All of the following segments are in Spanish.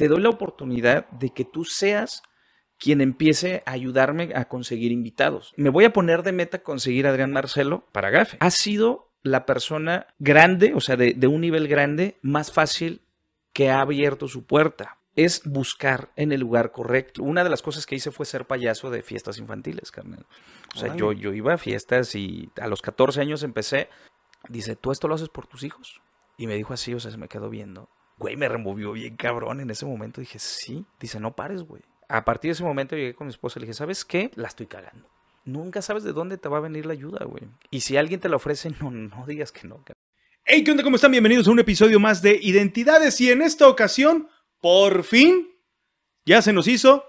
te doy la oportunidad de que tú seas quien empiece a ayudarme a conseguir invitados. Me voy a poner de meta conseguir a Adrián Marcelo para Gafe. Ha sido la persona grande, o sea, de, de un nivel grande, más fácil que ha abierto su puerta es buscar en el lugar correcto. Una de las cosas que hice fue ser payaso de fiestas infantiles, carnal. O sea, yo, yo iba a fiestas y a los 14 años empecé. Dice, ¿tú esto lo haces por tus hijos? Y me dijo así, o sea, se me quedó viendo. Güey, me removió bien cabrón en ese momento. Dije, sí. Dice, no pares, güey. A partir de ese momento llegué con mi esposa y le dije, ¿sabes qué? La estoy cagando. Nunca sabes de dónde te va a venir la ayuda, güey. Y si alguien te la ofrece, no, no digas que no. Hey, ¿qué onda? ¿Cómo están? Bienvenidos a un episodio más de Identidades. Y en esta ocasión por fin, ya se nos hizo.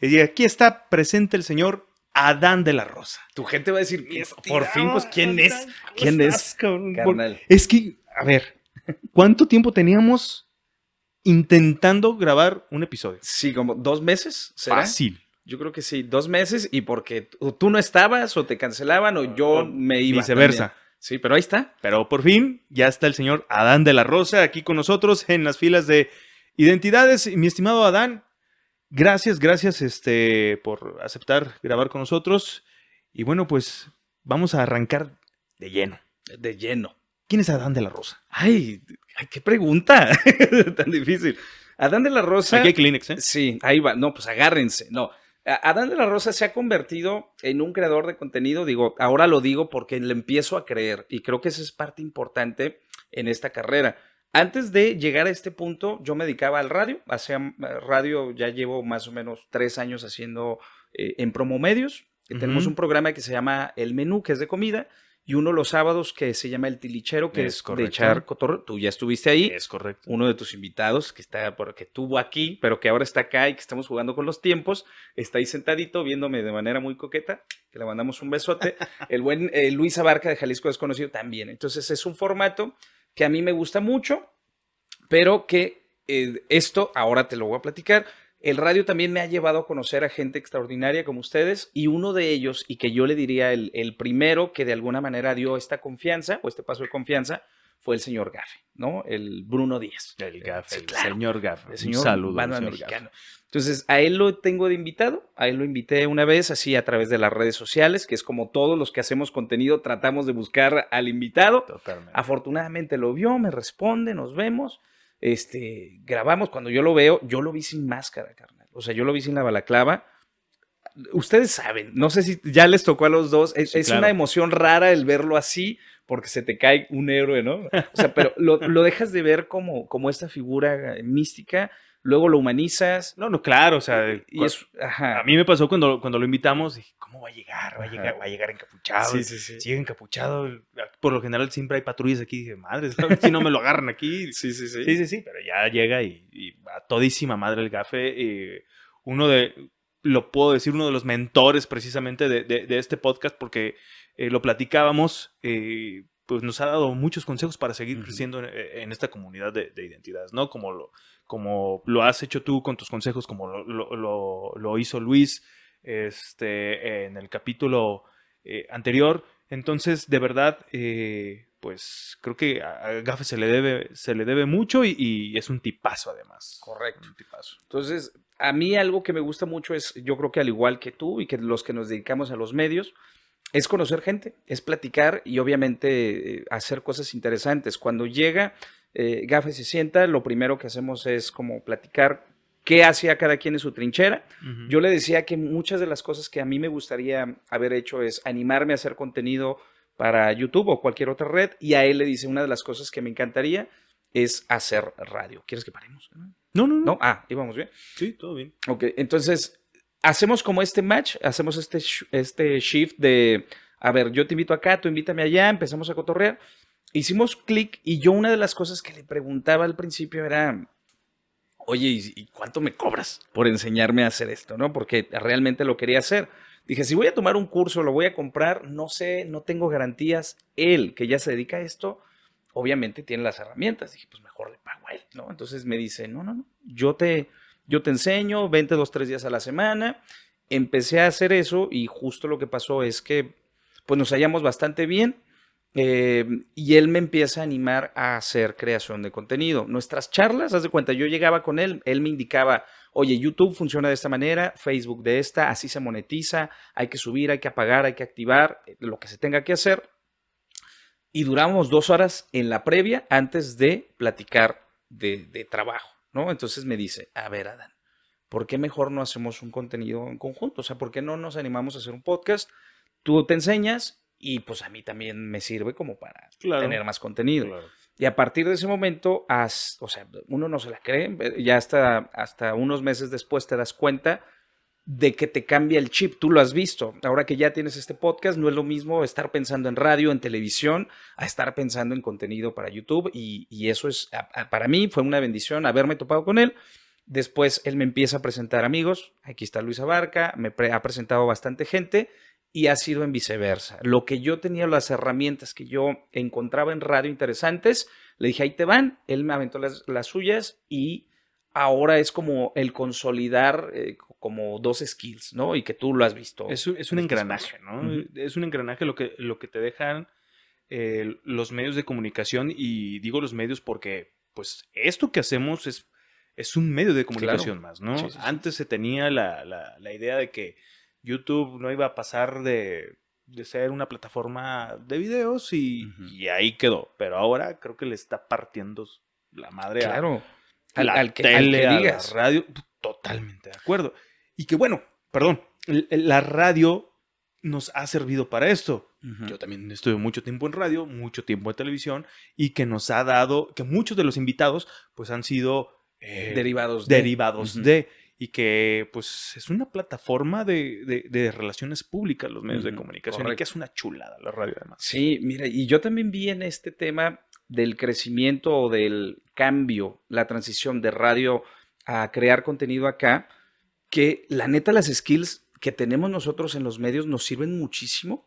Y aquí está presente el señor Adán de la Rosa. Tu gente va a decir, por fin, pues, ¿quién es? ¿Quién es? Es que, a ver, ¿cuánto tiempo teníamos intentando grabar un episodio? Sí, como dos meses. Fácil. Yo creo que sí, dos meses y porque tú no estabas o te cancelaban o yo me iba. Viceversa. Sí, pero ahí está. Pero por fin ya está el señor Adán de la Rosa aquí con nosotros en las filas de Identidades, mi estimado Adán, gracias, gracias este, por aceptar grabar con nosotros. Y bueno, pues vamos a arrancar de lleno. De lleno. ¿Quién es Adán de la Rosa? Ay, qué pregunta tan difícil. Adán de la Rosa. Aquí hay Kleenex, ¿eh? Sí, ahí va. No, pues agárrense. No. Adán de la Rosa se ha convertido en un creador de contenido. Digo, ahora lo digo porque le empiezo a creer y creo que esa es parte importante en esta carrera. Antes de llegar a este punto, yo me dedicaba al radio. Hacía mm, radio, ya llevo más o menos tres años haciendo eh, en promomedios. medios. Tenemos un programa que se llama El Menú, que es de comida, y uno los sábados que se llama El Tilichero, que es, de echar cotorreo. Tú ya estuviste ahí. Es correcto. Uno de tus invitados, que está, porque estuvo aquí, pero que ahora está acá y que estamos jugando con los tiempos, está ahí sentadito viéndome de manera muy coqueta, que le mandamos un besote. El buen eh, Luis Abarca de Jalisco Desconocido también. Entonces es un formato que a mí me gusta mucho, pero que eh, esto, ahora te lo voy a platicar, el radio también me ha llevado a conocer a gente extraordinaria como ustedes y uno de ellos, y que yo le diría el, el primero que de alguna manera dio esta confianza o este paso de confianza, fue el señor Gaffe, ¿no? El Bruno Díaz. El Gaffe, el señor Gaffe. El señor Un mexicano. Entonces, a él lo tengo de invitado, a él lo invité una vez así a través de las redes sociales, que es como todos los que hacemos contenido tratamos de buscar al invitado. Totalmente. Afortunadamente lo vio, me responde, nos vemos, este, grabamos, cuando yo lo veo, yo lo vi sin máscara, carnal. O sea, yo lo vi sin la balaclava. Ustedes saben, no sé si ya les tocó a los dos, es, una emoción rara el verlo así, porque se te cae un héroe, ¿no? O sea, pero lo, lo dejas de ver como, como esta figura mística luego lo humanizas. No, no, claro, o sea, y a mí me pasó cuando, cuando lo invitamos, dije, ¿cómo va a llegar? Va a llegar, va a llegar encapuchado. Sí, sí, sí. Sigue encapuchado. Por lo general siempre hay patrullas aquí. Dije, madre, si no me lo agarran aquí. sí, sí, sí. Sí, sí, sí, pero ya llega y, a todísima madre el gafe. uno de, lo puedo decir, uno de los mentores precisamente de, de, este podcast porque eh, lo platicábamos. Eh, pues nos ha dado muchos consejos para seguir creciendo en, esta comunidad de, de, identidades, ¿no? Como lo, como lo has hecho tú con tus consejos, como lo, hizo Luis este, en el capítulo eh, anterior. Entonces, de verdad, eh, pues creo que a Gafe se le debe, se le debe mucho y, es un tipazo además. Correcto. Un tipazo. Entonces, a mí algo que me gusta mucho es, yo creo que al igual que tú y que los que nos dedicamos a los medios, es conocer gente, es platicar y obviamente eh, hacer cosas interesantes. Cuando llega eh, Gafe se sienta, lo primero que hacemos es como platicar qué hacía cada quien en su trinchera. Yo le decía que muchas de las cosas que a mí me gustaría haber hecho es animarme a hacer contenido para YouTube o cualquier otra red y a él le dice una de las cosas que me encantaría es hacer radio. ¿Quieres que paremos? No, no, no. Ah, íbamos bien. Sí, todo bien. Ok, entonces hacemos como este match, hacemos este, este shift de, a ver, yo te invito acá, tú invítame allá, empezamos a cotorrear hicimos clic y yo una de las cosas que le preguntaba al principio era, oye, ¿y cuánto me cobras por enseñarme a hacer esto? ¿No? Porque realmente lo quería hacer. Dije, si voy a tomar un curso, lo voy a comprar, no sé, no tengo garantías. Él, que ya se dedica a esto, obviamente tiene las herramientas. Dije, pues mejor le pago a él, ¿no? Entonces me dice, no, no, no, yo te, yo te enseño, vente dos, tres días a la semana. Empecé a hacer eso y justo lo que pasó es que, pues nos hallamos bastante bien Eh, y él me empieza a animar a hacer creación de contenido. Nuestras charlas, haz de cuenta, yo llegaba con él, él me indicaba, oye, YouTube funciona de esta manera, Facebook de esta, así se monetiza, hay que subir, hay que apagar, hay que activar, eh, lo que se tenga que hacer. Y duramos dos horas en la previa antes de platicar de, de trabajo, ¿no? Entonces me dice, a ver, Adán, ¿por qué mejor no hacemos un contenido en conjunto? O sea, ¿por qué no nos animamos a hacer un podcast? Tú te enseñas y pues a mí también me sirve como para Claro. tener más contenido. Claro. Y a partir de ese momento, as- o sea, uno no se la cree, ya hasta, hasta unos meses después te das cuenta de que te cambia el chip, tú lo has visto. Ahora que ya tienes este podcast, no es lo mismo estar pensando en radio, en televisión, a estar pensando en contenido para YouTube. Y, eso es, para mí fue una bendición haberme topado con él. Después él me empieza a presentar amigos. Aquí está Luis Abarca, me ha presentado bastante gente y ha sido en viceversa. Lo que yo tenía, las herramientas que yo encontraba en radio interesantes, le dije, ahí te van, él me aventó las, las suyas y ahora es como el consolidar eh, como dos skills, ¿no? Y que tú lo has visto. Es, un- es un en este engranaje. ¿no? Es un engranaje lo que, lo que te dejan eh, los medios de comunicación y digo los medios porque pues esto que hacemos es, es un medio de comunicación más, ¿no? Sí, sí, sí. Antes se tenía la, la- la idea de que YouTube no iba a pasar de, de ser una plataforma de videos y, y ahí quedó, pero ahora creo que le está partiendo la madre a, Claro. a Al, la al que, tele, al que a la digas. radio, totalmente de acuerdo. Y que bueno, perdón, la radio nos ha servido para esto. Yo también estuve mucho tiempo en radio, mucho tiempo en televisión y que nos ha dado, que muchos de los invitados pues han sido eh, Derivados de. derivados de y que pues es una plataforma de, de- de relaciones públicas los medios de comunicación y que es una chulada la radio además. Sí, mira, y yo también vi en este tema del crecimiento o del cambio, la transición de radio a crear contenido acá, que la neta las skills que tenemos nosotros en los medios nos sirven muchísimo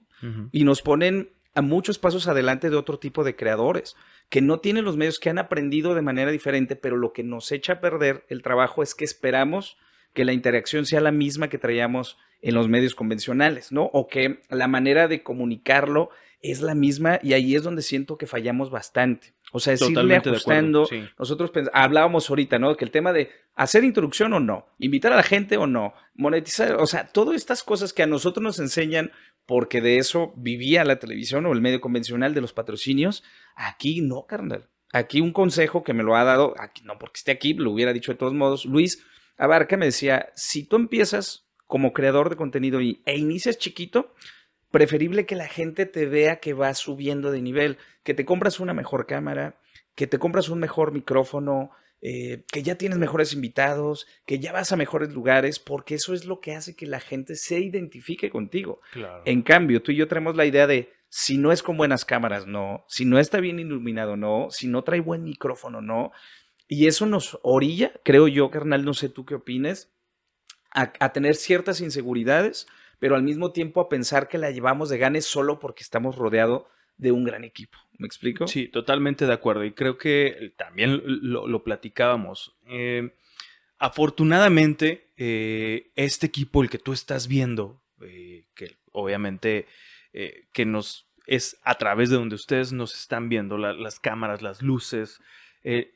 y nos ponen a muchos pasos adelante de otro tipo de creadores que no tienen los medios que han aprendido de manera diferente, pero lo que nos echa a perder el trabajo es que esperamos que la interacción sea la misma que traíamos en los medios convencionales, ¿no? O que la manera de comunicarlo es la misma y ahí es donde siento que fallamos bastante. O sea, es irle acuerdo, ajustando. sí. Nosotros hablábamos ahorita, ¿no? Que el tema de hacer introducción o no, invitar a la gente o no, monetizar, o sea, todas estas cosas que a nosotros nos enseñan porque de eso vivía la televisión o el medio convencional de los patrocinios, aquí no, carnal. Aquí un consejo que me lo ha dado, aquí, no porque esté aquí, lo hubiera dicho de todos modos, Luis Abarca me decía, si tú empiezas como creador de contenido y, e inicias chiquito, preferible que la gente te vea que vas subiendo de nivel, que te compras una mejor cámara, que te compras un mejor micrófono, eh, que ya tienes mejores invitados, que ya vas a mejores lugares, porque eso es lo que hace que la gente se identifique contigo. Claro. En cambio, tú y yo tenemos la idea de si no es con buenas cámaras, no, si no está bien iluminado, no, si no trae buen micrófono, no. Y eso nos orilla, creo yo, carnal, no sé tú qué opines, a, a tener ciertas inseguridades, pero al mismo tiempo a pensar que la llevamos de ganes solo porque estamos rodeados de un gran equipo. ¿Me explico? Sí, totalmente de acuerdo. Y creo que también lo, lo platicábamos. Eh, afortunadamente, eh, este equipo, el que tú estás viendo, eh, que obviamente que nos es a través de donde ustedes nos están viendo, la- las cámaras, las luces,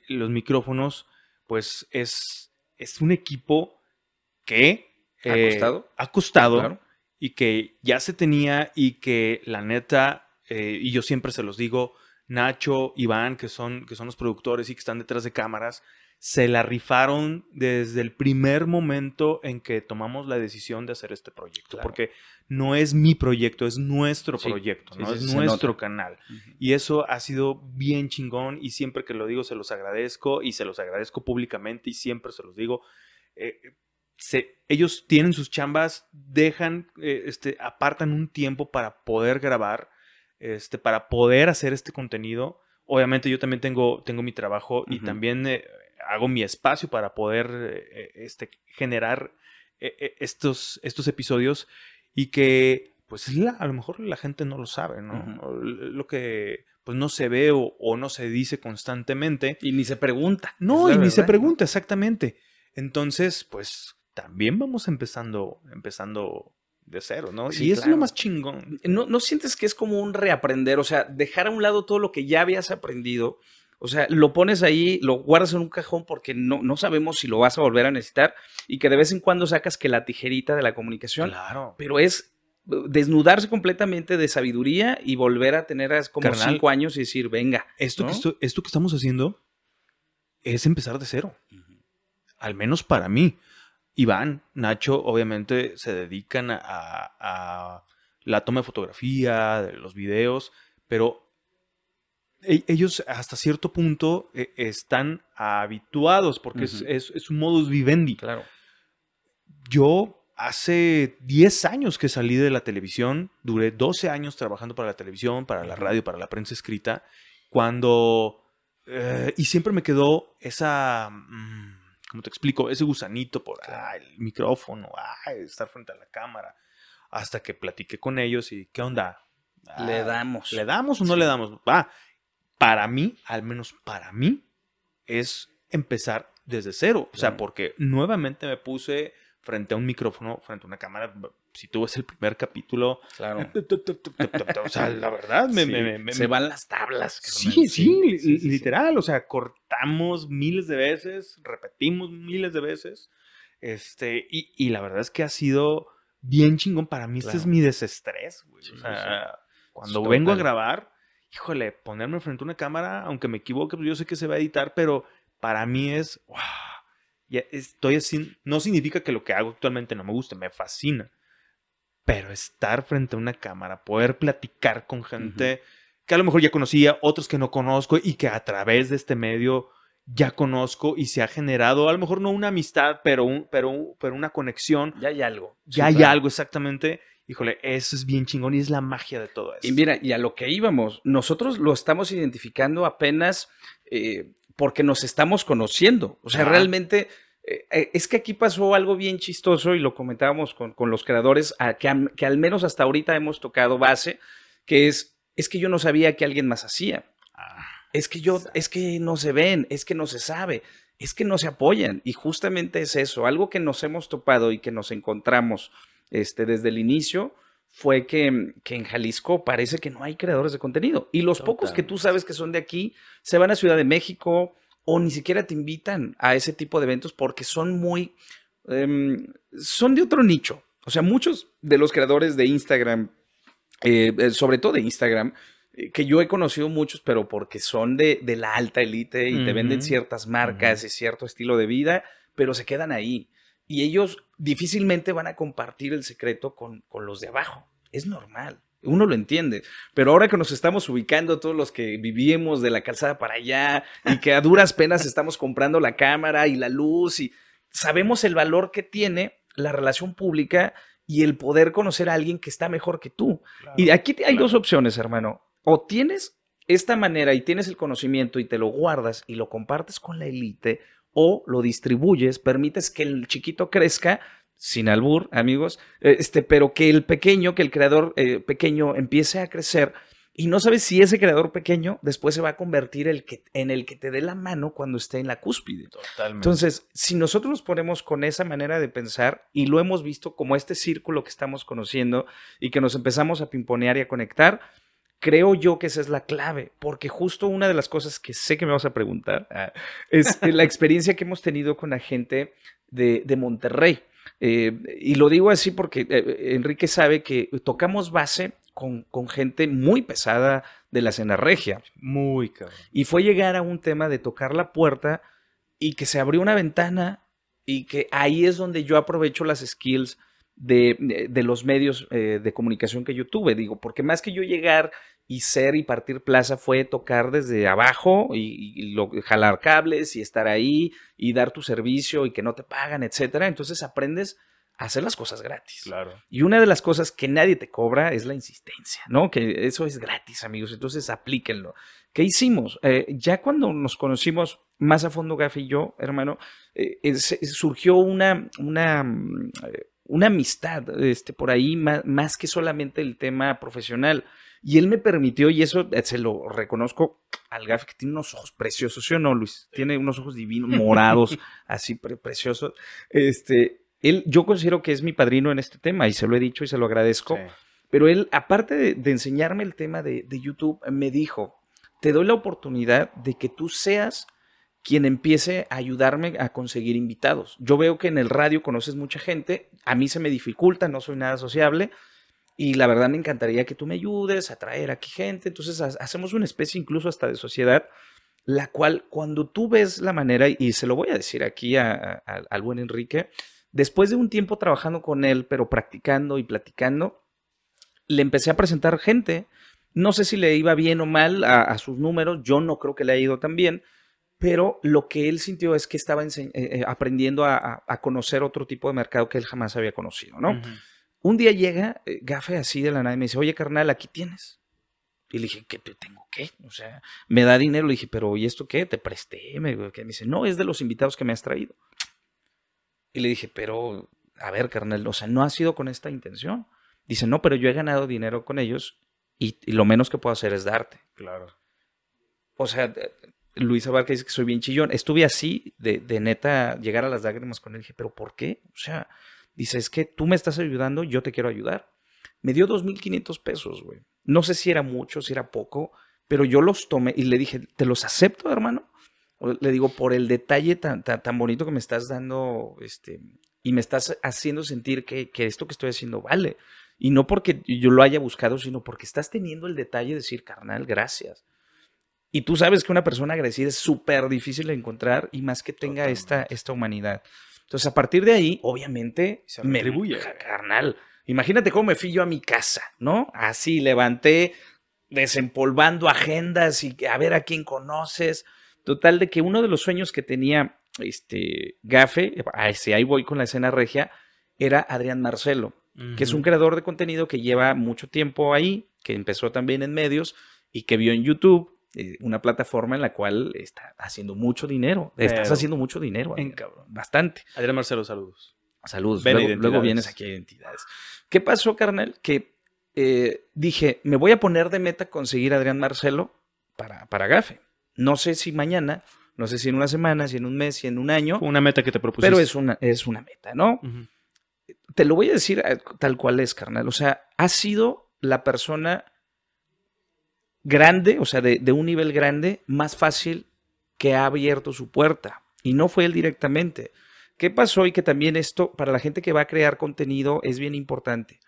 los micrófonos, pues es, es un equipo que ¿Ha costado? ha costado Claro. Y que ya se tenía y que la neta, eh, y yo siempre se los digo, Nacho, Iván, que son, que son los productores y que están detrás de cámaras, se la rifaron desde el primer momento en que tomamos la decisión de hacer este proyecto. Claro. Porque no es mi proyecto, es nuestro Sí, proyecto, ¿no? sí, es sí, nuestro nota. canal. Y eso ha sido bien chingón y siempre que lo digo se los agradezco y se los agradezco públicamente y siempre se los digo. eh, se- ellos tienen sus chambas, dejan, eh, este, apartan un tiempo para poder grabar, este, para poder hacer este contenido. Obviamente yo también tengo, tengo mi trabajo y también eh, hago mi espacio para poder eh, este, generar estos, estos episodios y que pues la- a lo mejor la gente no lo sabe, ¿no? Lo que pues no se ve o, o no se dice constantemente. Y ni se pregunta. No, y ni se pregunta exactamente. Entonces, pues también vamos empezando, empezando de cero, ¿no? Sí, y es lo más chingón. ¿No, ¿No sientes que es como un reaprender? O sea, dejar a un lado todo lo que ya habías aprendido. O sea, lo pones ahí, lo guardas en un cajón porque no, no sabemos si lo vas a volver a necesitar y que de vez en cuando sacas que la tijerita de la comunicación, Claro. pero es eh, desnudarse completamente de sabiduría y volver a tener como Carnal. cinco años y decir, venga. Esto, ¿no? que esto, esto que estamos haciendo es empezar de cero. Al menos para mí. Iván, Nacho, obviamente se dedican a, a la toma de fotografía, de los videos, pero e- ellos hasta cierto punto eh, están habituados porque es, es un modus vivendi. Claro. Yo hace 10 años que salí de la televisión, duré 12 años trabajando para la televisión, para la radio, para la prensa escrita, cuando... eh, y siempre me quedó esa... mm, ¿Cómo te explico? Ese gusanito por ah, el micrófono, ah, estar frente a la cámara. Hasta que platiqué con ellos y, ¿qué onda? Ah, Le damos. ¿Le damos o no Sí. le damos? Va. Para mí, al menos para mí, es empezar desde cero. O sea, porque nuevamente me puse frente a un micrófono, frente a una cámara. Si tú ves el primer capítulo, Claro. o sea, la verdad, me, Sí, me- me- se van las tablas. Sí, sí, sí, sí. literal. O sea, cortamos miles de veces, repetimos miles de veces. Este, y, y la verdad es que ha sido bien chingón. Para mí, este Claro. es mi desestrés, güey. O sea, cuando Total. vengo a grabar, híjole, ponerme frente a una cámara, aunque me equivoque, pues yo sé que se va a editar, pero para mí es, wow, ya estoy así, no significa que lo que hago actualmente no me guste, me fascina. Pero estar frente a una cámara, poder platicar con gente que a lo mejor ya conocía, otros que no conozco y que a través de este medio ya conozco y se ha generado, a lo mejor no una amistad, pero, un, pero, pero una conexión. Ya hay algo. Sí, Ya hay claro. algo exactamente. Híjole, eso es bien chingón y es la magia de todo eso. Y mira, y a lo que íbamos, nosotros lo estamos identificando apenas eh, porque nos estamos conociendo. O sea, realmente eh, eh, es que aquí pasó algo bien chistoso y lo comentábamos con, con los creadores, a- que, que al menos hasta ahorita hemos tocado base, que es, es que yo no sabía que alguien más hacía. Ah, Es que yo, es que no se ven, es que no se sabe, es que no se apoyan. Y justamente es eso, algo que nos hemos topado y que nos encontramos este, desde el inicio fue que, que en Jalisco parece que no hay creadores de contenido. Y los pocos que tú sabes que son de aquí se van a Ciudad de México o ni siquiera te invitan a ese tipo de eventos porque son muy, em, son de otro nicho. O sea, muchos de los creadores de Instagram, eh, eh, sobre todo de Instagram, eh, que yo he conocido muchos, pero porque son de, de la alta élite y te venden ciertas marcas y cierto estilo de vida, pero se quedan ahí. Y ellos difícilmente van a compartir el secreto con, con los de abajo. Es normal. Uno lo entiende, pero ahora que nos estamos ubicando todos los que vivimos de la calzada para allá y que a duras penas estamos comprando la cámara y la luz y sabemos el valor que tiene la relación pública y el poder conocer a alguien que está mejor que tú. Y aquí te- hay claro. dos opciones, hermano. O tienes esta manera y tienes el conocimiento y te lo guardas y lo compartes con la élite, o lo distribuyes, permites que el chiquito crezca, sin albur, amigos, este, pero que el pequeño, que el creador eh, pequeño empiece a crecer y no sabes si ese creador pequeño después se va a convertir el que, en el que te dé la mano cuando esté en la cúspide. Totalmente. Entonces, si nosotros nos ponemos con esa manera de pensar y lo hemos visto como este círculo que estamos conociendo y que nos empezamos a pimponear y a conectar, creo yo que esa es la clave, porque justo una de las cosas que sé que me vas a preguntar ah, es la experiencia que hemos tenido con la gente de, de Monterrey. Eh, y lo digo así porque eh, Enrique sabe que tocamos base con, con gente muy pesada de la escena regia. Muy cabrón. Y fue llegar a un tema de tocar la puerta y que se abrió una ventana y que ahí es donde yo aprovecho las skills de, de- de los medios eh, de comunicación que yo tuve. Digo, porque más que yo llegar y ser y partir plaza fue tocar desde abajo y, y lo- jalar cables y estar ahí y dar tu servicio y que no te pagan, etcétera. Entonces aprendes a hacer las cosas gratis. Claro. Y una de las cosas que nadie te cobra es la insistencia, ¿no? Que eso es gratis, amigos. Entonces aplíquenlo. ¿Qué hicimos? Eh, ya cuando nos conocimos más a fondo, Gafi y yo, hermano, eh, eh, surgió una, una, mm, eh, una amistad este, por ahí, más, más que solamente el tema profesional. Y él me permitió, y eso eh, se lo reconozco al Gafi, que tiene unos ojos preciosos, ¿sí o no, Luis? Tiene unos ojos divinos, morados, así pre- preciosos. Este, él, yo considero que es mi padrino en este tema y se lo he dicho y se lo agradezco. Pero él, aparte de, enseñarme el tema de, de, YouTube, me dijo, te doy la oportunidad de que tú seas quien empiece a ayudarme a conseguir invitados. Yo veo que en el radio conoces mucha gente, a mí se me dificulta, no soy nada sociable, y la verdad me encantaría que tú me ayudes a traer aquí gente. Entonces hacemos una especie incluso hasta de sociedad, la cual cuando tú ves la manera, y se lo voy a decir aquí al buen Enrique, después de un tiempo trabajando con él, pero practicando y platicando, le empecé a presentar gente. No sé si le iba bien o mal a, sus números, yo no creo que le haya ido tan bien, pero lo que él sintió es que estaba eh, eh, aprendiendo a, conocer otro tipo de mercado que él jamás había conocido, ¿no? Un día llega eh, Gafe así de la nada y me dice, oye carnal, aquí tienes. Y le dije, ¿qué tengo qué? O sea, me da dinero. Le dije, pero ¿y esto qué? Te presté. Me, me dice, no, es de los invitados que me has traído. Y le dije, pero, a ver, carnal, o sea, no ha sido con esta intención. Dice, no, pero yo he ganado dinero con ellos y, lo menos que puedo hacer es darte. Claro. O sea, Luisa Barca dice que soy bien chillón. Estuve así, de, neta, llegar a las lágrimas con él. dije, pero ¿por qué? O sea, Dice, es que tú me estás ayudando, yo te quiero ayudar. Me dio 2.500 pesos, güey. No sé si era mucho, si era poco, pero yo los tomé y le dije, ¿te los acepto, hermano? Le digo, por el detalle tan, tan, bonito que me estás dando, este, y me estás haciendo sentir que, que, esto que estoy haciendo vale. Y no porque yo lo haya buscado, sino porque estás teniendo el detalle de decir, carnal, gracias. Y tú sabes que una persona agradecida es súper difícil de encontrar y más que tenga esta, esta humanidad. Entonces, a partir de ahí, obviamente, se me atribuye. Carnal. Imagínate cómo me fui yo a mi casa, ¿no? Así levanté, desempolvando agendas y a ver a quién conoces. Total, de que uno de los sueños que tenía este Gafe, ahí voy con la escena regia, era Adrián Marcelo, que es un creador de contenido que lleva mucho tiempo ahí, que empezó también en medios y que vio en YouTube eh, una plataforma en la cual está haciendo mucho dinero. Estás haciendo mucho dinero. En, bastante. Adrián Marcelo, saludos. Saludos. Luego, vienes aquí a Identidades. ¿Qué pasó, carnal? Que eh, dije, me voy a poner de meta conseguir a Adrián Marcelo para, para GAFE. No sé si mañana, no sé si en una semana, si en un mes, si en un año. Una meta que te propusiste. Pero es una, es una meta, ¿no? Te lo voy a decir eh, tal cual es, carnal. O sea, ha sido la persona grande, o sea, de, un nivel grande, más fácil que ha abierto su puerta. Y no fue él directamente. ¿Qué pasó? Y que también esto, para la gente que va a crear contenido, es bien importante.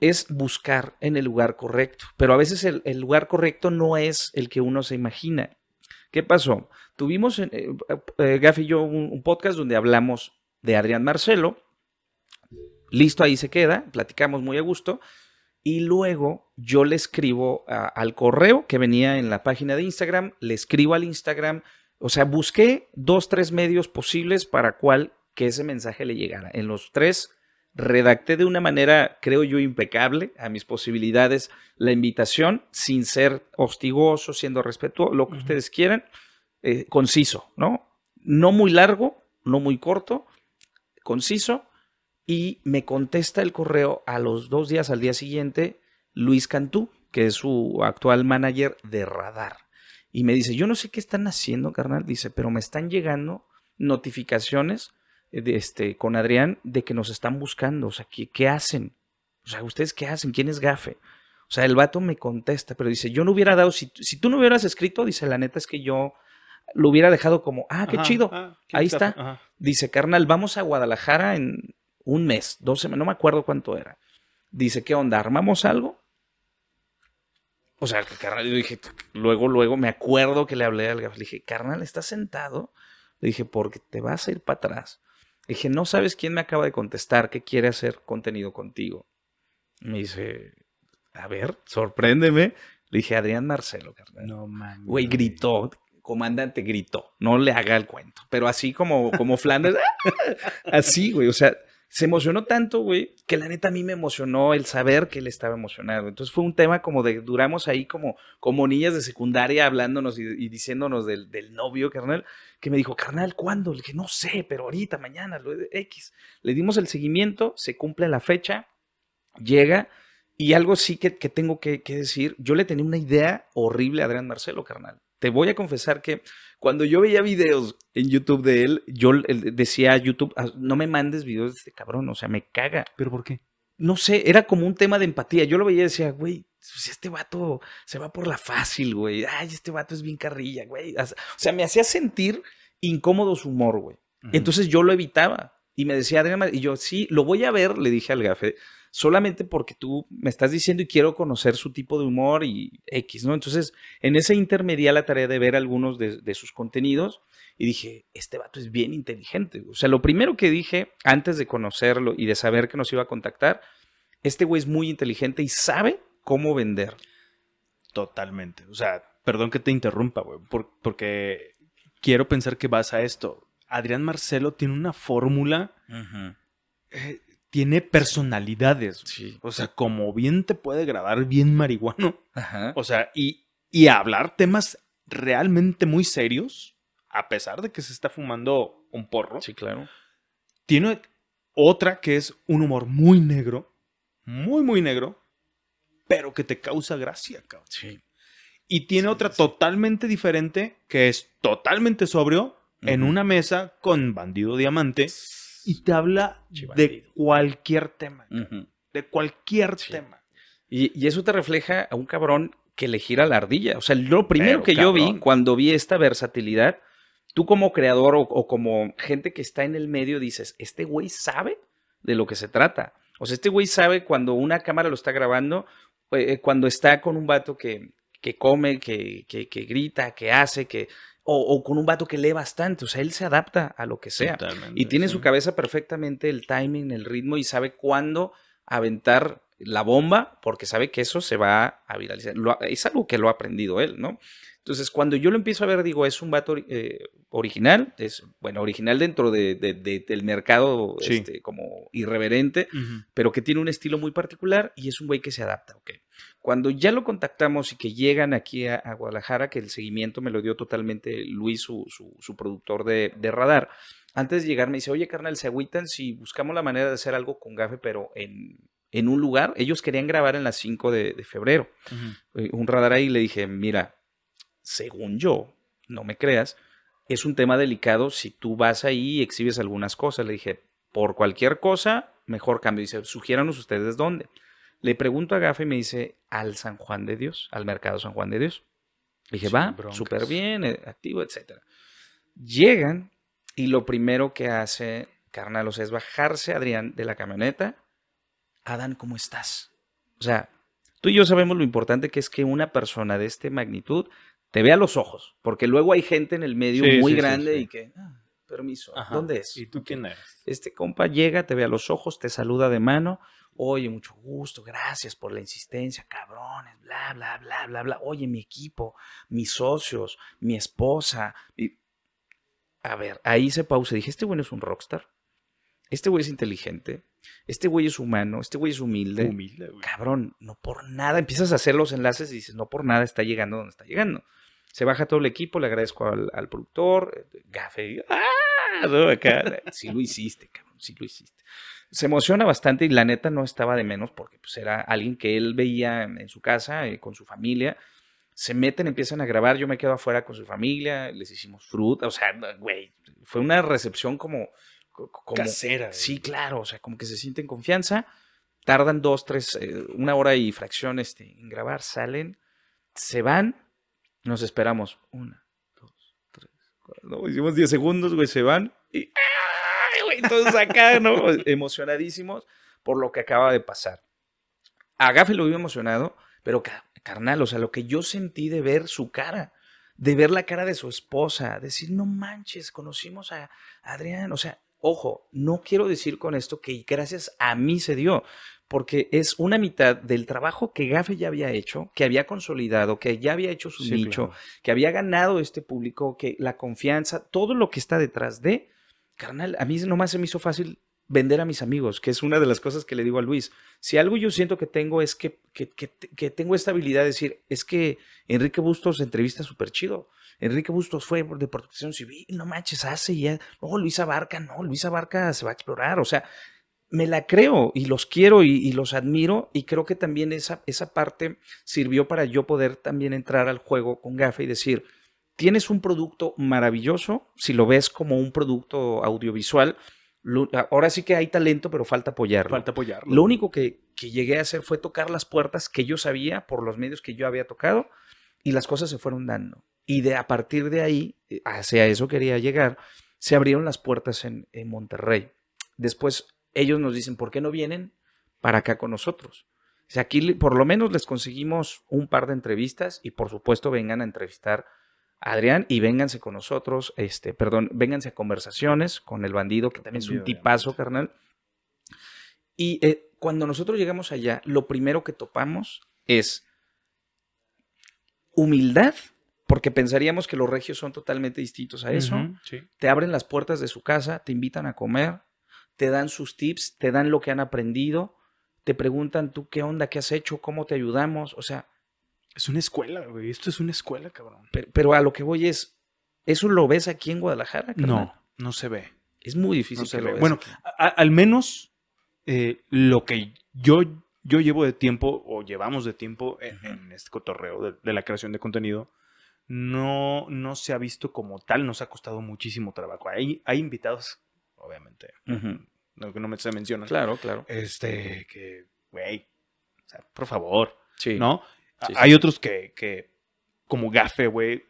Es buscar en el lugar correcto. Pero a veces el, lugar correcto no es el que uno se imagina. ¿Qué pasó? Tuvimos, eh, eh, y yo, un podcast donde hablamos de Adrián Marcelo. Listo, ahí se queda. Platicamos muy a gusto y luego yo le escribo al correo que venía en la página de Instagram, le escribo al Instagram, o sea, busqué dos, tres medios posibles para cual que ese mensaje le llegara. En los tres redacté de una manera, creo yo, impecable a mis posibilidades la invitación, sin ser hostigoso, siendo respetuoso, lo que ustedes quieran, eh, conciso, ¿no? No muy largo, no muy corto, conciso, y me contesta el correo a los dos días al día siguiente Luis Cantú, que es su actual manager de Radar. Y me dice, yo no sé qué están haciendo, carnal, dice, pero me están llegando notificaciones de este, con Adrián de que nos están buscando, o sea, ¿qué, ¿qué hacen? O sea, ¿ustedes qué hacen? ¿Quién es Gafe? O sea, el vato me contesta, pero dice, yo no hubiera dado, si, si tú no hubieras escrito, dice, la neta es que yo lo hubiera dejado como, ah, qué chido, ah, ahí está. Dice, carnal, vamos a Guadalajara en un mes, dos semanas, no me acuerdo cuánto era. Dice, ¿qué onda? ¿Armamos algo? O sea, carnal, yo dije, luego, luego me acuerdo que le hablé al gafo. Le dije, carnal, ¿estás sentado? Le dije, porque te vas a ir para atrás. Le dije, no sabes quién me acaba de contestar que quiere hacer contenido contigo. Me dice, a ver, sorpréndeme. Le dije, Adrián Marcelo, carnal. No mames. Güey, gritó, comandante gritó. No le haga el cuento. Pero así como, como Flanders, así, güey. O sea, se emocionó tanto, güey, que la neta a mí me emocionó el saber que él estaba emocionado. Entonces fue un tema como de, duramos ahí como, como niñas de secundaria hablándonos y, diciéndonos del, novio, carnal, que me dijo, carnal, ¿cuándo? Le dije, no sé, pero ahorita, mañana, lo X. Le dimos el seguimiento, se cumple la fecha, llega, y algo sí que, tengo que, que, decir, yo le tenía una idea horrible a Adrián Marcelo, carnal te voy a confesar que cuando yo veía videos en YouTube de él, yo decía a YouTube, ah, no me mandes videos de este cabrón, o sea, me caga. ¿Pero por qué? No sé, era como un tema de empatía. Yo lo veía y decía, güey, si este vato se va por la fácil, güey. Ay, este vato es bien carrilla, güey. O sea, me hacía sentir incómodo su humor, güey. Entonces yo lo evitaba. Y me decía y yo, sí, lo voy a ver, le dije al gafe, solamente porque tú me estás diciendo y quiero conocer su tipo de humor y X, ¿no? Entonces, en ese intermedia la tarea de ver algunos de, sus contenidos y dije, este vato es bien inteligente. O sea, lo primero que dije antes de conocerlo y de saber que nos iba a contactar, este güey es muy inteligente y sabe cómo vender. Totalmente. O sea, perdón que te interrumpa, güey, porque quiero pensar que vas a esto. Adrián Marcelo tiene una fórmula tiene personalidades. O sea, como bien te puede grabar bien marihuano. O sea, y, y hablar temas realmente muy serios, a pesar de que se está fumando un porro. Sí, claro. Tiene otra que es un humor muy negro, muy, muy negro, pero que te causa gracia, cabrón. Sí. Y tiene otra totalmente diferente que es totalmente sobrio en una mesa con bandido diamante y te habla de cualquier tema. De cualquier tema. Y, eso te refleja a un cabrón que le gira la ardilla. O sea, lo primero que yo vi cuando vi esta versatilidad, tú como creador o, como gente que está en el medio dices, este güey sabe de lo que se trata. O sea, este güey sabe cuando una cámara lo está grabando, eh, cuando está con un vato que, que come, que, que, que grita, que hace, que o, con un vato que lee bastante, o sea, él se adapta a lo que sea. y tiene en su cabeza perfectamente el timing, el ritmo y sabe cuándo aventar la bomba, porque sabe que eso se va a viralizar. es algo que lo ha aprendido él, ¿no? Entonces, cuando yo lo empiezo a ver, digo, es un vato eh, original, es, bueno, original dentro de, del mercado este, como irreverente, pero que tiene un estilo muy particular y es un güey que se adapta, ¿ok? Cuando ya lo contactamos y que llegan aquí a, Guadalajara, que el seguimiento me lo dio totalmente Luis, su, su, productor de, Radar, antes de llegar me dice, oye, carnal, ¿se agüitan si buscamos la manera de hacer algo con Gafe, pero en, en un lugar? Ellos querían grabar en las 5 de, febrero. Eh, un radar ahí le dije, mira, según yo, no me creas, es un tema delicado si tú vas ahí y exhibes algunas cosas. Le dije, por cualquier cosa, mejor cambio. Dice, sugiéranos ustedes dónde. Le pregunto a Gafa y me dice, al San Juan de Dios, al mercado San Juan de Dios. Le dije, va, súper bien, eh, activo, etc. Llegan y lo primero que hace Carnalos es bajarse Adrián de la camioneta. Adán, ¿cómo estás? O sea, tú y yo sabemos lo importante que es que una persona de esta magnitud te vea los ojos, porque luego hay gente en el medio muy grande y que, ah, permiso, ¿dónde es? ¿Y tú quién eres? Este compa llega, te ve a los ojos, te saluda de mano, oye, mucho gusto, gracias por la insistencia, cabrones, bla, bla, bla, bla, bla, oye, mi equipo, mis socios, mi esposa. A ver, ahí se pausa, dije, este güey es un rockstar, este güey es inteligente, este güey es humano, este güey es humilde. Humilde, güey. Cabrón, no por nada, empiezas a hacer los enlaces y dices, no por nada está llegando donde está llegando. Se baja todo el equipo, le agradezco al, productor, eh, Gafe, ¡ah! Acá, sí lo hiciste, cabrón, sí lo hiciste. Se emociona bastante y la neta no estaba de menos porque pues, era alguien que él veía en, su casa, eh, con su familia. Se meten, empiezan a grabar, yo me quedo afuera con su familia, les hicimos fruta, o sea, güey, fue una recepción como... como Casera. Sí, claro, o sea, como que se sienten confianza, tardan dos, tres, eh, una hora y fracción este, en grabar, salen, se van, nos esperamos. Una. No, hicimos 10 segundos, güey, se van. Y. ¡Ay, güey! Entonces acá, ¿no? Emocionadísimos por lo que acaba de pasar. A lo vi emocionado, pero carnal, o sea, lo que yo sentí de ver su cara, de ver la cara de su esposa, decir, no manches, conocimos a Adrián, o sea, ojo, no quiero decir con esto que gracias a mí se dio, porque es una mitad del trabajo que Gafe ya había hecho, que había consolidado, que ya había hecho su nicho, que había ganado este público, que la confianza, todo lo que está detrás de, carnal, a mí nomás se me hizo fácil vender a mis amigos, que es una de las cosas que le digo a Luis. Si algo yo siento que tengo es que, que, que, tengo esta habilidad de decir, es que Enrique Bustos entrevista súper chido. Enrique Bustos fue de protección civil, no manches, hace ya. No, Luisa Barca, no, Luisa Barca se va a explorar. O sea, me la creo y los quiero y, los admiro y creo que también esa, esa parte sirvió para yo poder también entrar al juego con Gafe y decir, tienes un producto maravilloso, si lo ves como un producto audiovisual, lo- ahora sí que hay talento, pero falta apoyarlo. Falta apoyarlo. Lo único que, que llegué a hacer fue tocar las puertas que yo sabía por los medios que yo había tocado y las cosas se fueron dando. Y de a partir de ahí, eh, hacia eso quería llegar, se abrieron las puertas en, en Monterrey. Después ellos nos dicen, ¿por qué no vienen para acá con nosotros? O sea, aquí por lo menos les conseguimos un par de entrevistas y por supuesto vengan a entrevistar a Adrián y vénganse con nosotros, este, perdón, vénganse a conversaciones con el bandido, que también es un tipazo, carnal. Y eh, cuando nosotros llegamos allá, lo primero que topamos es humildad, porque pensaríamos que los regios son totalmente distintos a eso. Sí. Te abren las puertas de su casa, te invitan a comer, te dan sus tips, te dan lo que han aprendido, te preguntan tú qué onda, qué has hecho, cómo te ayudamos, o sea, Es una escuela, güey. Esto es una escuela, cabrón. pero, pero a lo que voy es, ¿eso lo ves aquí en Guadalajara? carnal? No, no se ve. Es muy difícil No se que lo ve. veas Bueno, a- al menos eh, lo que yo, yo llevo de tiempo o llevamos de tiempo en, Ujú. en este cotorreo de, de la creación de contenido, no, no se ha visto como tal, nos ha costado muchísimo trabajo. Hay, hay invitados, obviamente, Ujú. no, que no me se mencionan, Claro, claro. este, que, güey, o sea, por favor, Sí. ¿no? Sí, sí. Hay otros que, que, como Gafe, güey,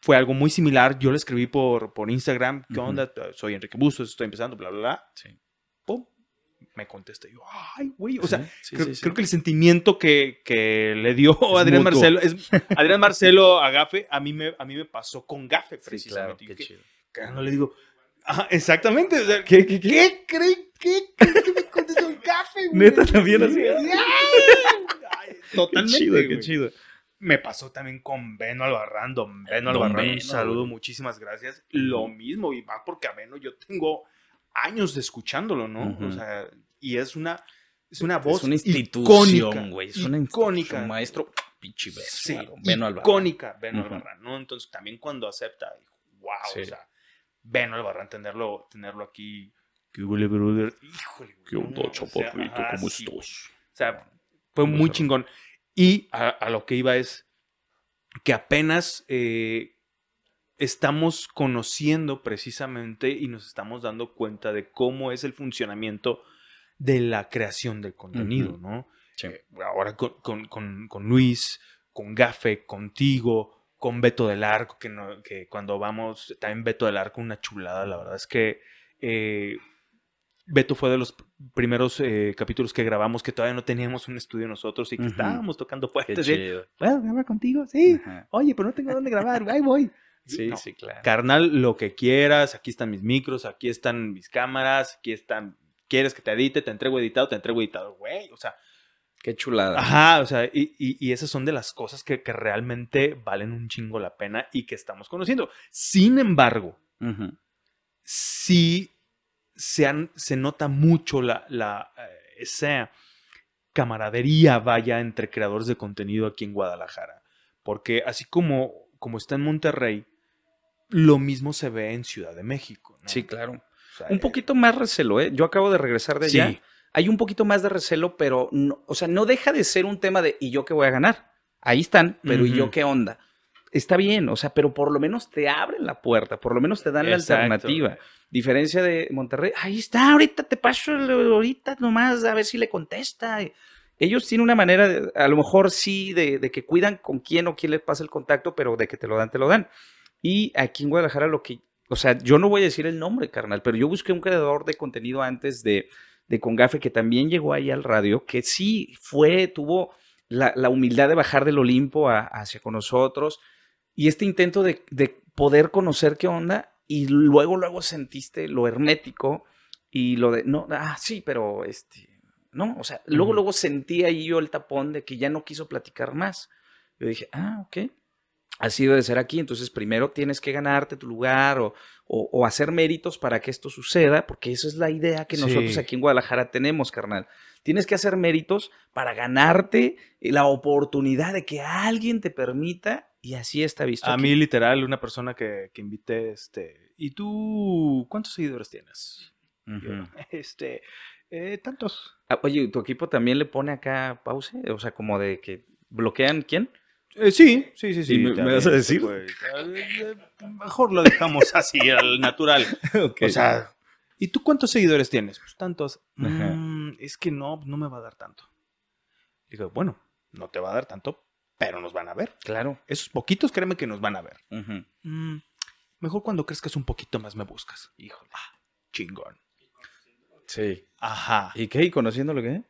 fue algo muy similar. Yo le escribí por, por Instagram, ¿qué Ujú. onda? Soy Enrique Bustos, estoy empezando, bla, bla, bla. Sí. Pum, me contesta. Yo, ay, güey, o sea, Sí, creo, creo que el sentimiento que, que le dio Adrián mutuo. Marcelo, es, Adrián Marcelo a Gafe, a mí me, a mí me pasó con Gafe, claro, precisamente. Y qué que- chido. que no le digo, exactamente. o sea, ¿qué, qué, qué creen? ¿Qué creen que me contestó Gafe, güey? Neta, también así. Ay, Totalmente, Qué chido, qué güey. chido. Me pasó también con Beno Albarrán, don Beno Albarrán, un saludo, muchísimas gracias. Lo mismo, y más porque a Beno yo tengo años de escuchándolo, ¿no? Ujú. O sea, y es una, es una voz es una institución, güey. Es una icónica. institución. Maestro, pinche beso. Sí, Beno icónica Beno Ujú. Albarrán, ¿no? Entonces también cuando acepta, wow, Sí. o sea, Beno Albarrán, tenerlo, tenerlo aquí. ¿Qué huele, brother? Híjole, güey, no, o sea, ajá, sí, güey. O sea, fue muy chingón. Y a, a lo que iba es que apenas eh, estamos conociendo precisamente y nos estamos dando cuenta de cómo es el funcionamiento de la creación del contenido. ¿no? Sí. Eh, ahora con, con- con- con Luis, con Gafe, contigo, con Beto del Arco, que, no- que cuando vamos, también Beto del Arco, una chulada, la verdad es que eh, Beto fue de los primeros eh, capítulos que grabamos que todavía no teníamos un estudio nosotros y que estábamos tocando chido. ¿Puedo grabar contigo? Sí. Oye, pero no tengo dónde grabar, ahí voy. Sí, No, sí, claro. Carnal, lo que quieras, aquí están mis micros, aquí están mis cámaras, aquí están. ¿Quieres que te edite? Te entrego editado, te entrego editado, güey. O sea, Qué chulada. Ajá, o sea, y, y- y esas son de las cosas que, que realmente valen un chingo la pena y que estamos conociendo. Sin embargo, sí se, han- se nota mucho la, la, eh, esa camaradería, vaya, entre creadores de contenido aquí en Guadalajara. Porque así como, como está en Monterrey, lo mismo se ve en Ciudad de México. ¿no? Sí, claro. O sea, Un poquito más recelo, ¿eh? Yo acabo de regresar de Sí. Hay un poquito más de recelo, pero, no, o sea, no deja de ser un tema de ¿y yo qué voy a ganar? Ahí están, pero ¿y yo qué onda? Está bien, o sea, pero por lo menos te abren la puerta, por lo menos te dan la alternativa. Diferencia de Monterrey, ahí está, ahorita te paso, ahorita nomás a ver si le contesta. Ellos tienen una manera, de- a lo mejor sí, de, de que cuidan con quién o quién les pasa el contacto, pero de que te lo dan, te lo dan. Y aquí en Guadalajara lo que, o sea, yo no voy a decir el nombre, carnal, pero yo busqué un creador de contenido antes de, de Congafe que también llegó ahí al radio, que sí fue, tuvo la, la humildad de bajar del Olimpo a- hacia con nosotros y este intento de, de poder conocer qué onda y luego, luego sentiste lo hermético y lo de, no, ah, sí, pero este, no, o sea, luego, luego sentí ahí yo el tapón de que ya no quiso platicar más. Yo dije, ah, ok, así debe ser aquí, entonces primero tienes que ganarte tu lugar o, o- o hacer méritos para que esto suceda, porque esa es la idea que nosotros Sí. aquí en Guadalajara tenemos, carnal. Tienes que hacer méritos para ganarte la oportunidad de que alguien te permita y así está visto. A aquí. mí, literal, una persona que, que invité, este, ¿y tú cuántos seguidores tienes? Este, eh, tantos. Ah, Oye, ¿tu equipo también le pone acá pause? O sea, como de que bloquean quién? Eh, sí, sí, sí, sí. ¿Y me- vas a decir? pues, eh, mejor lo dejamos así, al natural. O sea, ¿y tú cuántos seguidores tienes? Pues tantos. "Mm, es que no, no me va a dar tanto. Digo, bueno, no te va a dar tanto, pero nos van a ver. claro. Esos poquitos, créeme que nos van a ver. Ujú. "Mm, mejor cuando crezcas un poquito más me buscas. Híjole. Ah, chingón. Sí. Ajá. ¿Y qué? ¿Y conociéndolo qué?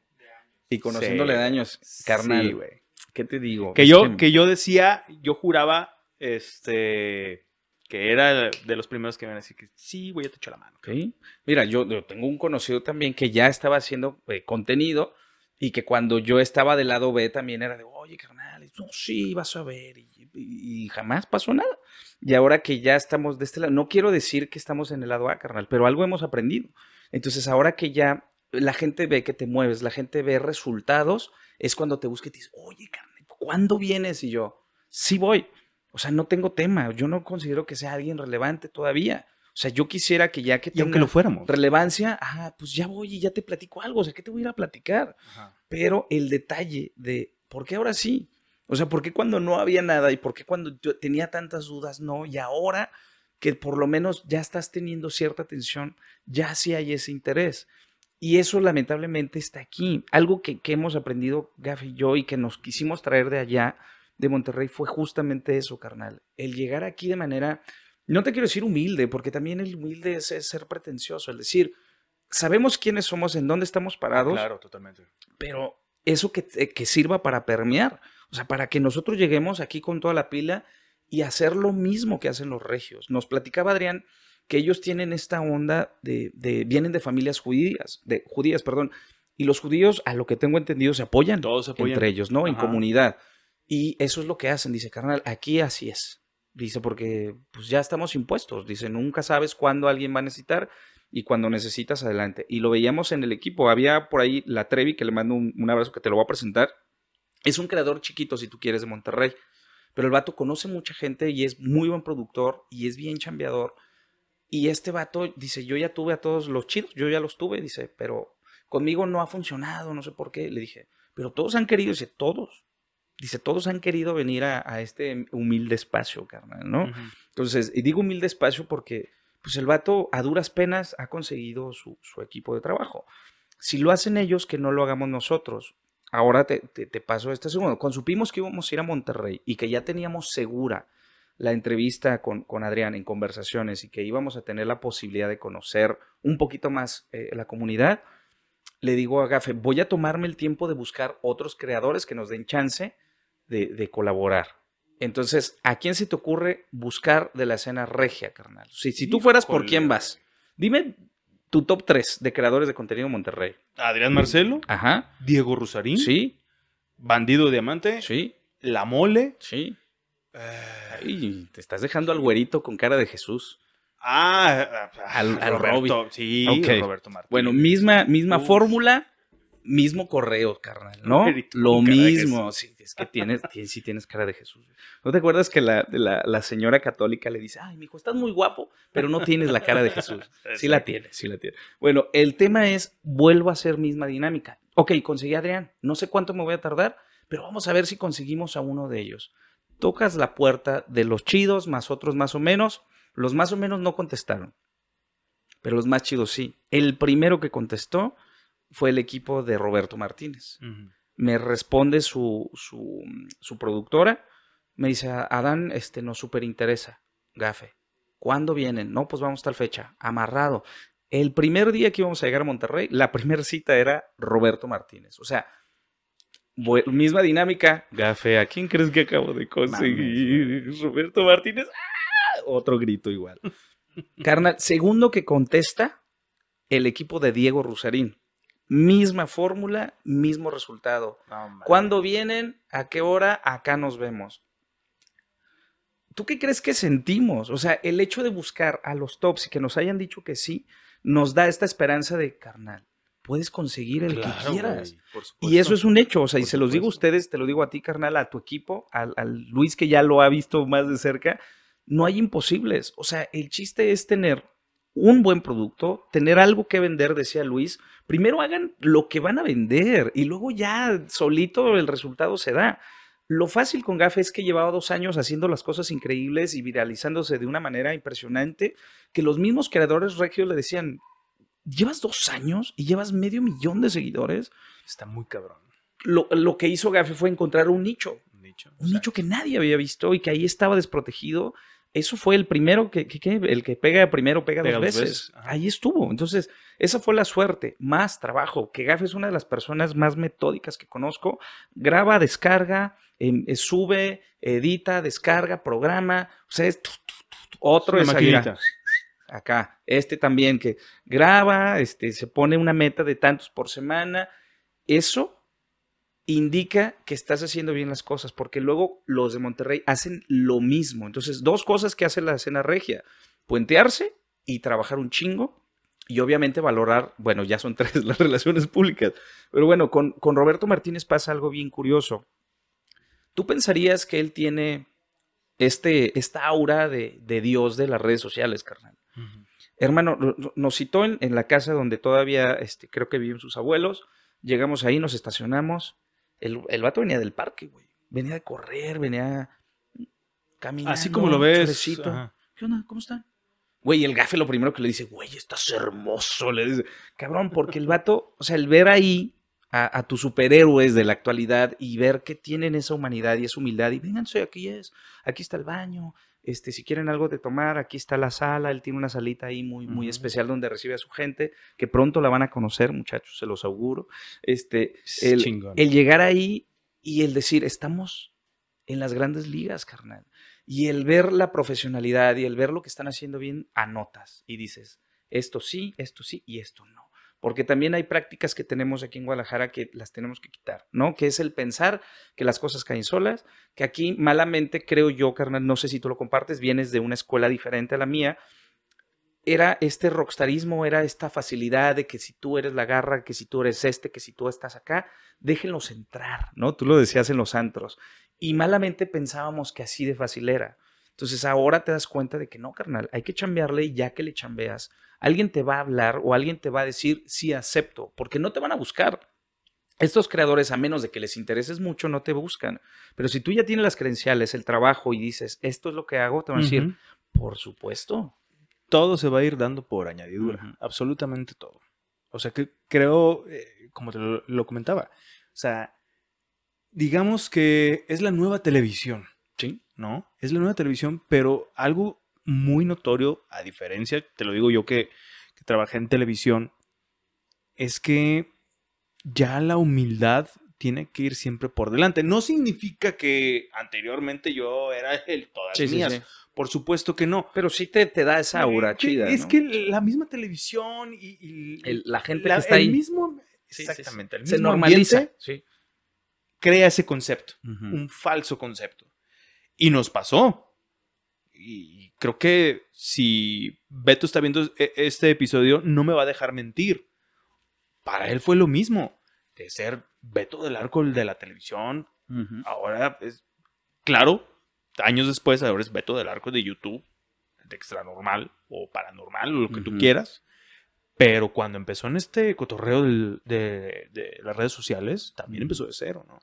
Y conociéndole Sí. daños, carnal. Sí, güey. ¿Qué te digo? Que yo, que yo decía, yo juraba, este, que era de los primeros que iban a decir que sí, güey, ya te echo la mano. Ok. Mira, yo, yo tengo un conocido también que ya estaba haciendo eh, contenido y que cuando yo estaba del lado B también era de, oye, carnal, no, sí, vas a ver. Y, y- y jamás pasó nada. Y ahora que ya estamos de este lado, no quiero decir que estamos en el lado A, carnal, pero algo hemos aprendido. Entonces, ahora que ya la gente ve que te mueves, la gente ve resultados, es cuando te busca y te dice, oye, ¿cuándo vienes? Y yo, sí voy. O sea, no tengo tema. Yo no considero que sea alguien relevante todavía. O sea, yo quisiera que ya que Y aunque tenga lo fuéramos. relevancia, ah, pues ya voy y ya te platico algo. O sea, ¿qué te voy a ir a platicar? Ajá. Pero el detalle de por qué ahora sí. O sea, ¿por qué cuando no había nada y por qué cuando yo tenía tantas dudas no? Y ahora que por lo menos ya estás teniendo cierta atención, ya sí hay ese interés. Y eso lamentablemente está aquí. Algo que, que hemos aprendido Gaf y yo y que nos quisimos traer de allá, de Monterrey, fue justamente eso, carnal. El llegar aquí de manera, no te quiero decir humilde, porque también el humilde es, es ser pretencioso, el decir, sabemos quiénes somos, en dónde estamos parados, Claro, totalmente. pero eso que, eh, que sirva para permear, o sea, para que nosotros lleguemos aquí con toda la pila y hacer lo mismo que hacen los regios. Nos platicaba Adrián que ellos tienen esta onda de, de vienen de familias judías, de judías, perdón, y los judíos, a lo que tengo entendido, se apoyan Todos se apoyan. entre ellos, ¿no? En comunidad. Y eso es lo que hacen, dice, carnal, aquí así es. Dice, porque pues ya estamos impuestos. Dice, nunca sabes cuándo alguien va a necesitar y cuando necesitas, adelante. Y lo veíamos en el equipo. Había por ahí la Trevi, que le mando un, un abrazo que te lo voy a presentar. Es un creador chiquito, si tú quieres, de Monterrey. Pero el vato conoce mucha gente y es muy buen productor y es bien chambeador. Y este vato dice, yo ya tuve a todos los chidos, yo ya los tuve, dice, pero conmigo no ha funcionado, no sé por qué. Le dije, pero todos han querido, dice, todos. Dice, todos han querido venir a, a este humilde espacio, carnal, ¿no? Ujú. Entonces, y digo humilde espacio porque, pues el vato a duras penas ha conseguido su, su equipo de trabajo. Si lo hacen ellos, que no lo hagamos nosotros. Ahora te, te, te paso este segundo. Cuando supimos que íbamos a ir a Monterrey y que ya teníamos segura la entrevista con, con Adrián en conversaciones y que íbamos a tener la posibilidad de conocer un poquito más eh, la comunidad, le digo a Gafe, voy a tomarme el tiempo de buscar otros creadores que nos den chance de, de colaborar. Entonces, ¿a quién se te ocurre buscar de la escena regia, carnal? Si, si tú fueras, ¿por quién vas? Dime tu top 3 de creadores de contenido en Monterrey. Adrián Marcelo, Ajá. Diego Rusarín, Sí, Bandido Diamante, sí, La Mole. sí. Ay, te estás dejando al güerito con cara de Jesús. ah, Al- al Roberto. Sí. Roberto Martínez. Bueno, misma, misma Uf. fórmula, mismo correo, carnal, ¿no? Lo mismo. Sí, es que tienes, tienes- sí tienes cara de Jesús. ¿No te acuerdas que la, la, la señora católica le dice, ay, mijo, estás muy guapo, pero no tienes la cara de Jesús? Sí la tiene, sí la tiene. Bueno, el tema es, vuelvo a hacer misma dinámica. Ok, conseguí a Adrián, no sé cuánto me voy a tardar, pero vamos a ver si conseguimos a uno de ellos. Tocas la puerta de los chidos, más otros más o menos. Los más o menos no contestaron, pero los más chidos sí. El primero que contestó fue el equipo de Roberto Martínez. Me responde su, su, su productora, me dice, Adán, este, nos súper interesa, Gafe. ¿Cuándo vienen? No, pues vamos tal fecha, amarrado. El primer día que íbamos a llegar a Monterrey, la primera cita era Roberto Martínez. O sea, misma dinámica. Gafe, ¿a quién crees que acabo de conseguir? Roberto Martínez. ¡Ah! Otro grito igual. Carnal, segundo que contesta, el equipo de Diego Rusarín. Misma fórmula, mismo resultado. No. ¿Cuándo vienen? ¿A qué hora? Acá nos vemos. ¿Tú qué crees que sentimos? O sea, el hecho de buscar a los tops y que nos hayan dicho que sí, nos da esta esperanza de carnal. Puedes conseguir el Claro, que quieras. güey, Y eso es un hecho, o sea, y se los digo a ustedes, te lo digo a ti, carnal, a tu equipo, al, al Luis que ya lo ha visto más de cerca, no hay imposibles. O sea, el chiste es tener un buen producto, tener algo que vender, decía Luis. Primero hagan lo que van a vender y luego ya solito el resultado se da. Lo fácil con Gafe es que llevaba dos años haciendo las cosas increíbles y viralizándose de una manera impresionante, que los mismos creadores regios le decían, llevas dos años y llevas medio millón de seguidores. Está muy cabrón. Lo, lo que hizo Gafe fue encontrar un nicho, Un nicho. un nicho que nadie había visto y que ahí estaba desprotegido. Eso fue el primero que, que- que- el que pega primero pega, Pega dos veces. Ahí estuvo. Entonces, esa fue la suerte, más trabajo. Que Gafe es una de las personas más metódicas que conozco. Graba, descarga, em, eh, sube, edita, descarga, programa. O sea, es tu, tu, tu, otro es acá. Este también que graba, este, se pone una meta de tantos por semana. Eso indica que estás haciendo bien las cosas, porque luego los de Monterrey hacen lo mismo. Entonces, dos cosas que hace la escena regia, puentearse y trabajar un chingo. Y obviamente valorar, bueno, ya son tres las relaciones públicas. Pero bueno, con, con Roberto Martínez pasa algo bien curioso. Tú pensarías que él tiene este, esta aura de, de Dios de las redes sociales, carnal. Hermano, no- no- nos citó en, en la casa donde todavía este, creo que viven sus abuelos. Llegamos ahí, nos estacionamos. El, el vato venía del parque, güey. Venía de correr, venía caminando. Así como lo ves. ¿Qué onda? ¿Cómo están? Güey, el gafe lo primero que le dice, güey, estás hermoso. Le dice, cabrón, porque el vato, o sea, el ver ahí a, a tus superhéroes de la actualidad y ver que tienen esa humanidad y esa humildad y vénganse, aquí es, aquí está el baño, este, si quieren algo de tomar, aquí está la sala, él tiene una salita ahí muy, muy especial donde recibe a su gente, que pronto la van a conocer, muchachos, se los auguro. Este, el, el llegar ahí y el decir, estamos en las grandes ligas, carnal. Y el ver la profesionalidad y el ver lo que están haciendo bien, anotas y dices, esto sí, esto sí y esto no. Porque también hay prácticas que tenemos aquí en Guadalajara que las tenemos que quitar, ¿no? Que es el pensar que las cosas caen solas, que aquí malamente creo yo, carnal, no sé si tú lo compartes, vienes de una escuela diferente a la mía, era este rockstarismo, era esta facilidad de que si tú eres la garra, que si tú eres este, que si tú estás acá, déjenlos entrar, ¿no? Tú lo decías en los antros. Y malamente pensábamos que así de fácil era. Entonces ahora te das cuenta de que no, carnal, hay que chambearle y ya que le chambeas, alguien te va a hablar o alguien te va a decir, sí, acepto, porque no te van a buscar. Estos creadores, a menos de que les intereses mucho, no te buscan. Pero si tú ya tienes las credenciales, el trabajo y dices, esto es lo que hago, te van a decir, por supuesto. Todo se va a ir dando por añadidura. Absolutamente todo. O sea que creo, eh, como te lo, lo comentaba, o sea, digamos que es la nueva televisión. Sí. ¿no? Es la nueva televisión, pero algo muy notorio, a diferencia, te lo digo yo que, que trabajé en televisión, es que ya la humildad tiene que ir siempre por delante. No significa que anteriormente yo era el todas Sí, sí, mías. sí. Por supuesto que no. Pero sí te, te da esa aura chida. Es ¿no? que la misma televisión y, y El- la gente la- que está el ahí mismo, exactamente, el se mismo normaliza. ambiente Sí. crea ese concepto un falso concepto. Y nos pasó. Y creo que si Beto está viendo e- este episodio, no me va a dejar mentir. Para él fue lo mismo. De ser Beto del Arco el de la televisión. Ahora es. Claro, años después, ahora es Beto del Arco de YouTube. De extra normal o paranormal, o lo que tú quieras. Pero cuando empezó en este cotorreo del- de, de las redes sociales, también empezó de cero, ¿no?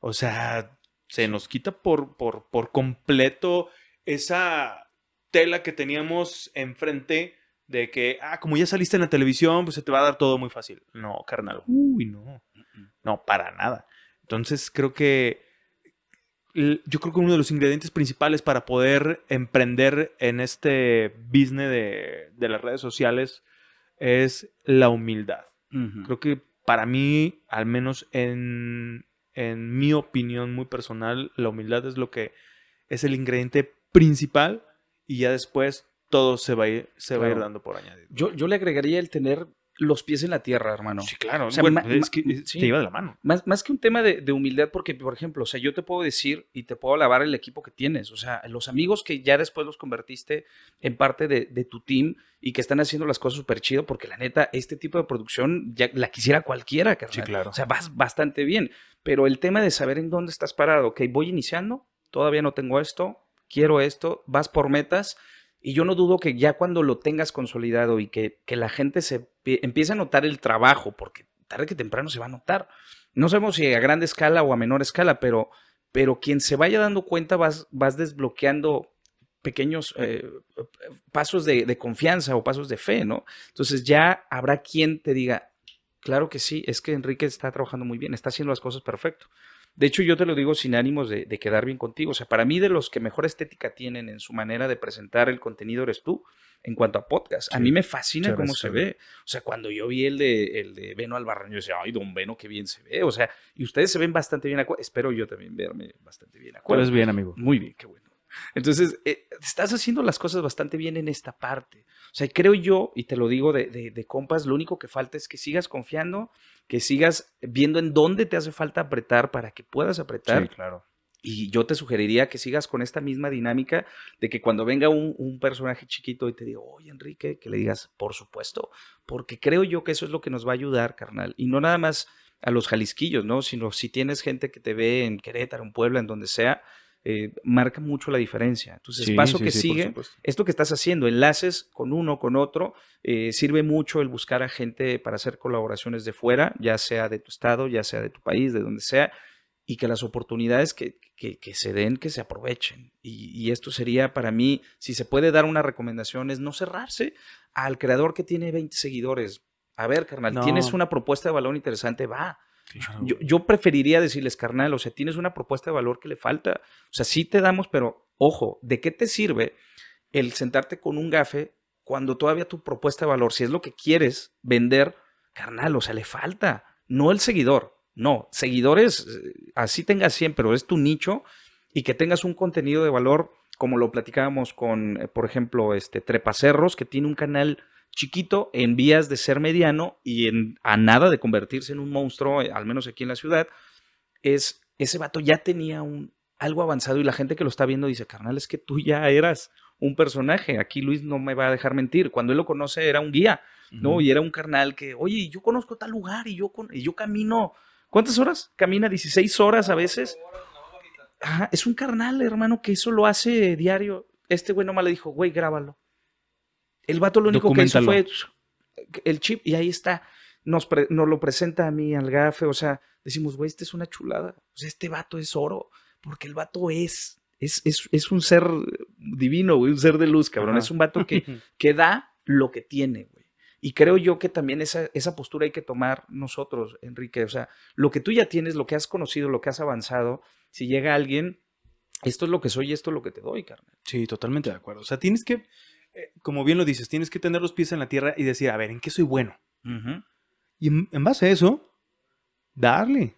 O sea, se nos quita por, por, por completo esa tela que teníamos enfrente de que, ah, como ya saliste en la televisión, pues se te va a dar todo muy fácil. No, carnal. Uy, no. No, para nada. Entonces creo que yo creo que uno de los ingredientes principales para poder emprender en este business de, de las redes sociales es la humildad. Creo que para mí, al menos en, en mi opinión muy personal, la humildad es lo que es el ingrediente principal y ya después todo se va a ir, se va a ir dando por añadido. yo, yo le agregaría el tener los pies en la tierra, hermano. Sí, claro. O sea, bueno, ma- es que ma- es- sí. te iba de la mano. Más, más que un tema de, de humildad, porque, por ejemplo, o sea, yo te puedo decir y te puedo alabar el equipo que tienes. O sea, los amigos que ya después los convertiste en parte de, de tu team y que están haciendo las cosas súper chido, porque la neta, este tipo de producción ya la quisiera cualquiera, carnal. Sí, claro. O sea, vas bastante bien. Pero el tema de saber en dónde estás parado, ok, voy iniciando, todavía no tengo esto, quiero esto, vas por metas. Y yo no dudo que ya cuando lo tengas consolidado y que, que la gente se pie- empiece a notar el trabajo, porque tarde que temprano se va a notar. No sabemos si a grande escala o a menor escala, pero, pero quien se vaya dando cuenta vas, vas desbloqueando pequeños eh, pasos de, de, confianza o pasos de fe, ¿no? Entonces ya habrá quien te diga, claro que sí, es que Enrique está trabajando muy bien, está haciendo las cosas perfecto. De hecho, yo te lo digo sin ánimos de, de, quedar bien contigo. O sea, para mí de los que mejor estética tienen en su manera de presentar el contenido eres tú en cuanto a podcast. Sí, a mí me fascina cómo se ve. O sea, cuando yo vi el de, el de Beno Albarrán, yo decía, ay, don Beno, qué bien se ve. O sea, y ustedes se ven bastante bien. Espero yo también verme bastante bien. ¿Cuál es bien, amigo? Muy bien, qué bueno. Entonces, eh, estás haciendo las cosas bastante bien en esta parte. O sea, creo yo, y te lo digo de, de, de, compas, lo único que falta es que sigas confiando, que sigas viendo en dónde te hace falta apretar para que puedas apretar. Sí, claro. Y yo te sugeriría que sigas con esta misma dinámica de que cuando venga un, un, personaje chiquito y te diga, oye Enrique, que le digas, por supuesto, porque creo yo que eso es lo que nos va a ayudar, carnal. Y no nada más a los jalisquillos, ¿no? Sino si tienes gente que te ve en Querétaro, en Puebla, en donde sea, eh, marca mucho la diferencia. Entonces, sí, paso sí, que sí, sigue, esto que estás haciendo, enlaces con uno, con otro, eh, sirve mucho el buscar a gente para hacer colaboraciones de fuera, ya sea de tu estado, ya sea de tu país, de donde sea, y que las oportunidades que, que, que se den, que se aprovechen. Y, y, esto sería para mí, si se puede dar una recomendación, es no cerrarse al creador que tiene 20 seguidores. A ver, carnal, no. tienes una propuesta de valor interesante, va. Claro. Yo, yo, preferiría decirles, carnal, o sea, tienes una propuesta de valor que le falta. O sea, sí te damos, pero ojo, ¿de qué te sirve el sentarte con un gafe cuando todavía tu propuesta de valor, si es lo que quieres vender, carnal, o sea, le falta, no el seguidor, no, seguidores, así tengas 100, pero es tu nicho y que tengas un contenido de valor, como lo platicábamos con, eh, por ejemplo, este Trepacerros, que tiene un canal chiquito en vías de ser mediano y en, a nada de convertirse en un monstruo, eh, al menos aquí en la ciudad, es ese vato ya tenía un, algo avanzado y la gente que lo está viendo dice, carnal, es que tú ya eras un personaje. Aquí Luis no me va a dejar mentir. Cuando él lo conoce era un guía, ¿no? Uh -huh. Y era un carnal que, oye, yo conozco tal lugar y yo, con, y yo camino. ¿Cuántas horas? Camina 16 horas a veces. Ajá, es un carnal, hermano, que eso lo hace diario. Este güey nomás le dijo, güey, grábalo. El vato lo único que hizo fue el chip y ahí está. Nos, pre, nos lo presenta a mí, al gafe. O sea, decimos, güey, este es una chulada. O sea, este vato es oro. Porque el vato es, es, es, es un ser divino, güey, un ser de luz, cabrón. Ajá. Es un vato que, que da lo que tiene, güey. Y creo yo que también esa, esa postura hay que tomar nosotros, Enrique. O sea, lo que tú ya tienes, lo que has conocido, lo que has avanzado, si llega alguien, esto es lo que soy y esto es lo que te doy, carnal. Sí, totalmente de acuerdo. O sea, tienes que, eh, como bien lo dices, tienes que tener los pies en la tierra y decir, a ver, ¿en qué soy bueno? Uh -huh. Y en, en, base a eso, darle.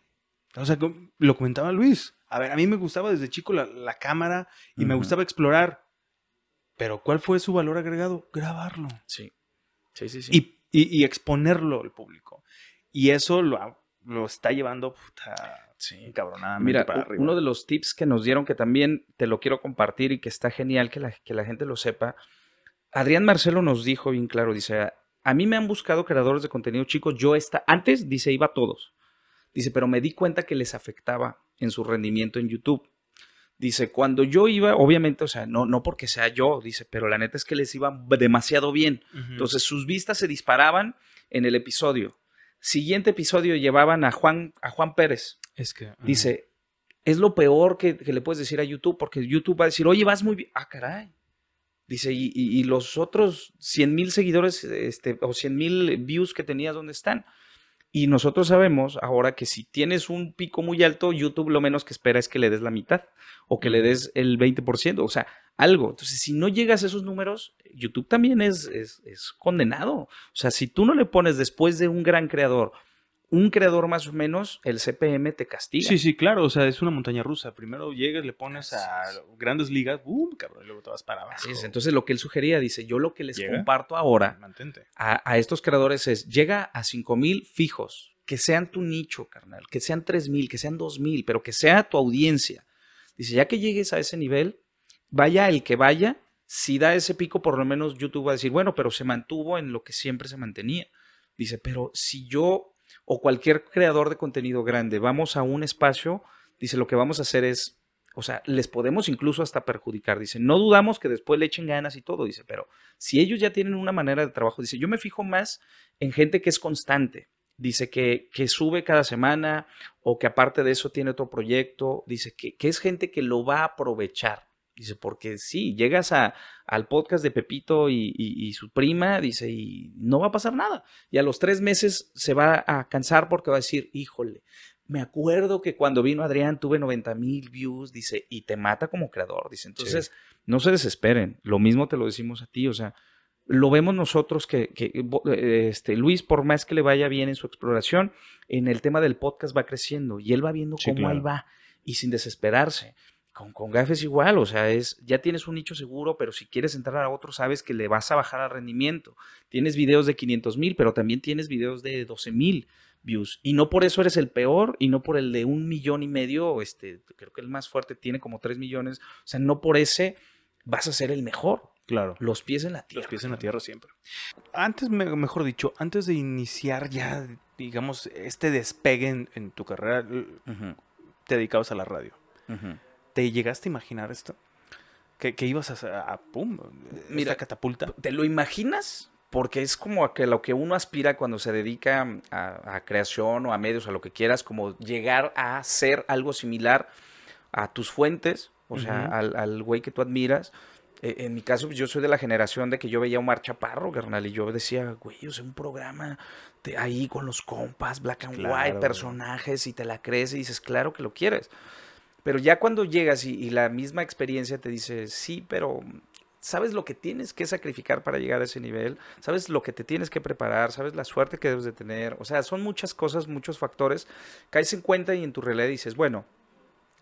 O sea, lo comentaba Luis. A ver, a mí me gustaba desde chico la, la cámara y uh -huh. me gustaba explorar. Pero ¿cuál fue su valor agregado? Grabarlo. Sí. Sí, sí, sí. Y, y, y exponerlo al público. Y eso lo, lo está llevando puta, sí. Mira, para arriba. uno de los tips que nos dieron que también te lo quiero compartir y que está genial que la, que la gente lo sepa. Adrián Marcelo nos dijo bien claro, dice, a mí me han buscado creadores de contenido chicos, yo está, antes, dice, iba a todos. Dice, pero me di cuenta que les afectaba en su rendimiento en YouTube. Dice, cuando yo iba, obviamente, o sea, no, no porque sea yo, dice, pero la neta es que les iba demasiado bien. Uh -huh. Entonces sus vistas se disparaban en el episodio. Siguiente episodio llevaban a Juan, a Juan Pérez. Es que. Uh -huh. Dice, es lo peor que, que, le puedes decir a YouTube, porque YouTube va a decir, oye, vas muy bien. Ah, caray. Dice, y, y, y los otros 100 mil seguidores este, o 100 mil views que tenías, ¿dónde están? Y nosotros sabemos ahora que si tienes un pico muy alto, YouTube lo menos que espera es que le des la mitad o que le des el 20%, o sea, algo. Entonces, si no llegas a esos números, YouTube también es, es, es condenado. O sea, si tú no le pones después de un gran creador un creador más o menos, el CPM te castiga. Sí, sí, claro, o sea, es una montaña rusa. Primero llegas, le pones a grandes ligas, ¡boom! Cabrón, y luego te vas para abajo. Así es. Entonces, lo que él sugería, dice, yo lo que les llega, comparto ahora a, a, estos creadores es, llega a 5 mil fijos, que sean tu nicho, carnal, que sean 3 mil, que sean 2 mil, pero que sea tu audiencia. Dice, ya que llegues a ese nivel, vaya el que vaya, si da ese pico, por lo menos YouTube va a decir, bueno, pero se mantuvo en lo que siempre se mantenía. Dice, pero si yo o cualquier creador de contenido grande, vamos a un espacio, dice, lo que vamos a hacer es, o sea, les podemos incluso hasta perjudicar. Dice, no dudamos que después le echen ganas y todo, dice, pero si ellos ya tienen una manera de trabajo, dice, yo me fijo más en gente que es constante. Dice que, que sube cada semana o que aparte de eso tiene otro proyecto. Dice que, que es gente que lo va a aprovechar. Dice, porque sí, llegas a, al podcast de Pepito y, y, y, su prima, dice, y no va a pasar nada. Y a los tres meses se va a cansar porque va a decir, híjole, me acuerdo que cuando vino Adrián tuve 90 mil views, dice, y te mata como creador, dice. Entonces, sí. no se desesperen. Lo mismo te lo decimos a ti, o sea, lo vemos nosotros que, que, este, Luis, por más que le vaya bien en su exploración, en el tema del podcast va creciendo y él va viendo sí, cómo claro. ahí va y sin desesperarse. Con, con GAF es igual, o sea, es, ya tienes un nicho seguro, pero si quieres entrar a otro, sabes que le vas a bajar al rendimiento. Tienes videos de 500 mil, pero también tienes videos de 12 mil views. Y no por eso eres el peor y no por el de un millón y medio, este, creo que el más fuerte tiene como 3 millones. O sea, no por ese vas a ser el mejor. Claro. Los pies en la tierra. Los pies en la tierra siempre. Antes, mejor dicho, antes de iniciar ya, digamos, este despegue en, en tu carrera, uh -huh. te dedicabas a la radio. Uh -huh. ¿Te llegaste a imaginar esto? ¿Que, que ibas a, a, pum, Mira, catapulta? ¿Te lo imaginas? Porque es como a que lo que uno aspira cuando se dedica a, a creación o a medios, a lo que quieras, como llegar a ser algo similar a tus fuentes, o sea, uh -huh. al güey que tú admiras. Eh, en mi caso, yo soy de la generación de que yo veía a Omar Chaparro, carnal, y yo decía, güey, o sea, un programa de ahí con los compas, black and claro, white, personajes, y te la crees y dices, claro que lo quieres. Pero ya cuando llegas y, la misma experiencia te dice, sí, pero sabes lo que tienes que sacrificar para llegar a ese nivel, sabes lo que te tienes que preparar, sabes la suerte que debes de tener, o sea, son muchas cosas, muchos factores, caes en cuenta y en tu realidad dices, bueno,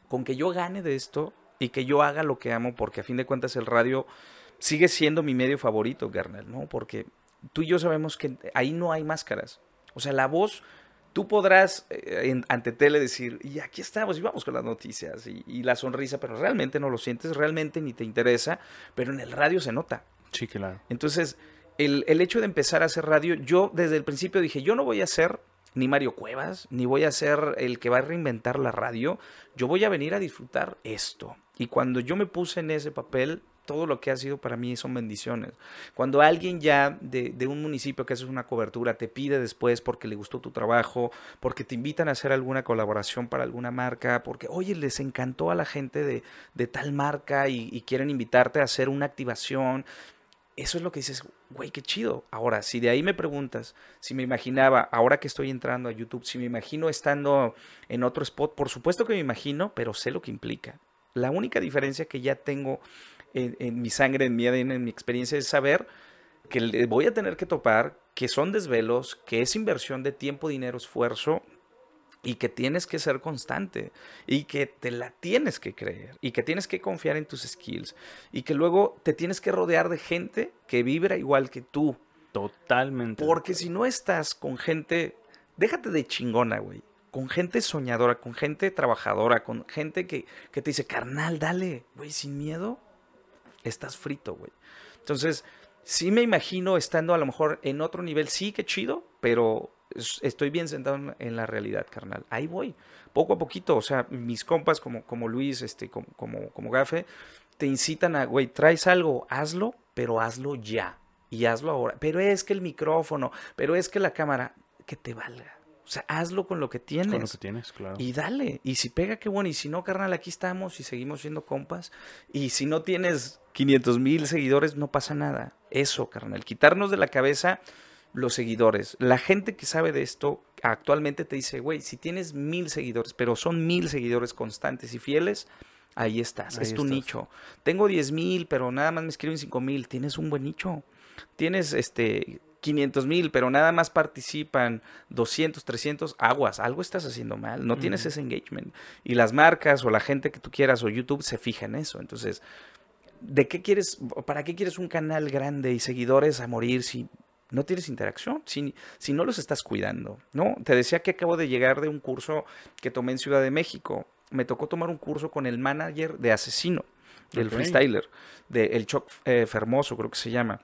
con que yo gane de esto y que yo haga lo que amo, porque a fin de cuentas el radio sigue siendo mi medio favorito, Garnel, ¿no? Porque tú y yo sabemos que ahí no hay máscaras, o sea, la voz tú podrás eh, en, ante tele decir, y aquí estamos, y vamos con las noticias, y, y, la sonrisa, pero realmente no lo sientes, realmente ni te interesa, pero en el radio se nota. Sí, claro. Entonces, el, el hecho de empezar a hacer radio, yo desde el principio dije, yo no voy a ser ni Mario Cuevas, ni voy a ser el que va a reinventar la radio, yo voy a venir a disfrutar esto. Y cuando yo me puse en ese papel, todo lo que ha sido para mí son bendiciones. Cuando alguien ya de, un municipio que haces una cobertura te pide después porque le gustó tu trabajo, porque te invitan a hacer alguna colaboración para alguna marca, porque, oye, les encantó a la gente de, de tal marca y, y quieren invitarte a hacer una activación, eso es lo que dices, güey, qué chido. Ahora, si de ahí me preguntas, si me imaginaba, ahora que estoy entrando a YouTube, si me imagino estando en otro spot, por supuesto que me imagino, pero sé lo que implica. La única diferencia que ya tengo en, en mi sangre, en mi ADN, en mi experiencia, es saber que le voy a tener que topar, que son desvelos, que es inversión de tiempo, dinero, esfuerzo, y que tienes que ser constante y que te la tienes que creer y que tienes que confiar en tus skills y que luego te tienes que rodear de gente que vibra igual que tú. Totalmente. Porque si no estás con gente, déjate de chingona, güey. Con gente soñadora, con gente trabajadora, con gente que, que te dice, carnal, dale, güey, sin miedo, estás frito, güey. Entonces, sí me imagino estando a lo mejor en otro nivel, sí, qué chido, pero estoy bien sentado en la realidad, carnal. Ahí voy, poco a poquito. O sea, mis compas como, como Luis, este, como, como, como Gafe, te incitan a, güey, traes algo, hazlo, pero hazlo ya. Y hazlo ahora. Pero es que el micrófono, pero es que la cámara, que te valga. O sea, hazlo con lo que tienes. Con lo que tienes, claro. Y dale. Y si pega, qué bueno. Y si no, carnal, aquí estamos y seguimos siendo compas. Y si no tienes 500 mil seguidores, no pasa nada. Eso, carnal. Quitarnos de la cabeza los seguidores. La gente que sabe de esto actualmente te dice, güey, si tienes mil seguidores, pero son mil seguidores constantes y fieles, ahí estás, ahí es tu estás. nicho. Tengo diez mil, pero nada más me escriben cinco mil, tienes un buen nicho. Tienes este 500 mil, pero nada más participan 200, 300, aguas, algo estás haciendo mal, no tienes ese engagement. Y las marcas o la gente que tú quieras o YouTube se fija en eso. Entonces, ¿de qué quieres, para qué quieres un canal grande y seguidores a morir si no tienes interacción, si, si no los estás cuidando, ¿no? Te decía que acabo de llegar de un curso que tomé en Ciudad de México. Me tocó tomar un curso con el manager de Asesino, del okay. freestyler, de El Choc eh, Fermoso, creo que se llama.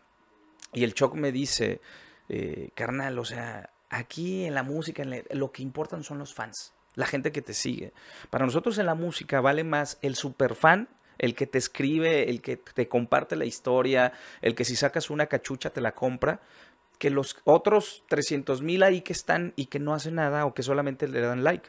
Y el Choc me dice, eh, carnal, o sea, aquí en la música en la, lo que importan son los fans, la gente que te sigue. Para nosotros en la música vale más el superfan el que te escribe, el que te comparte la historia, el que si sacas una cachucha te la compra, que los otros 300 mil ahí que están y que no hacen nada o que solamente le dan like.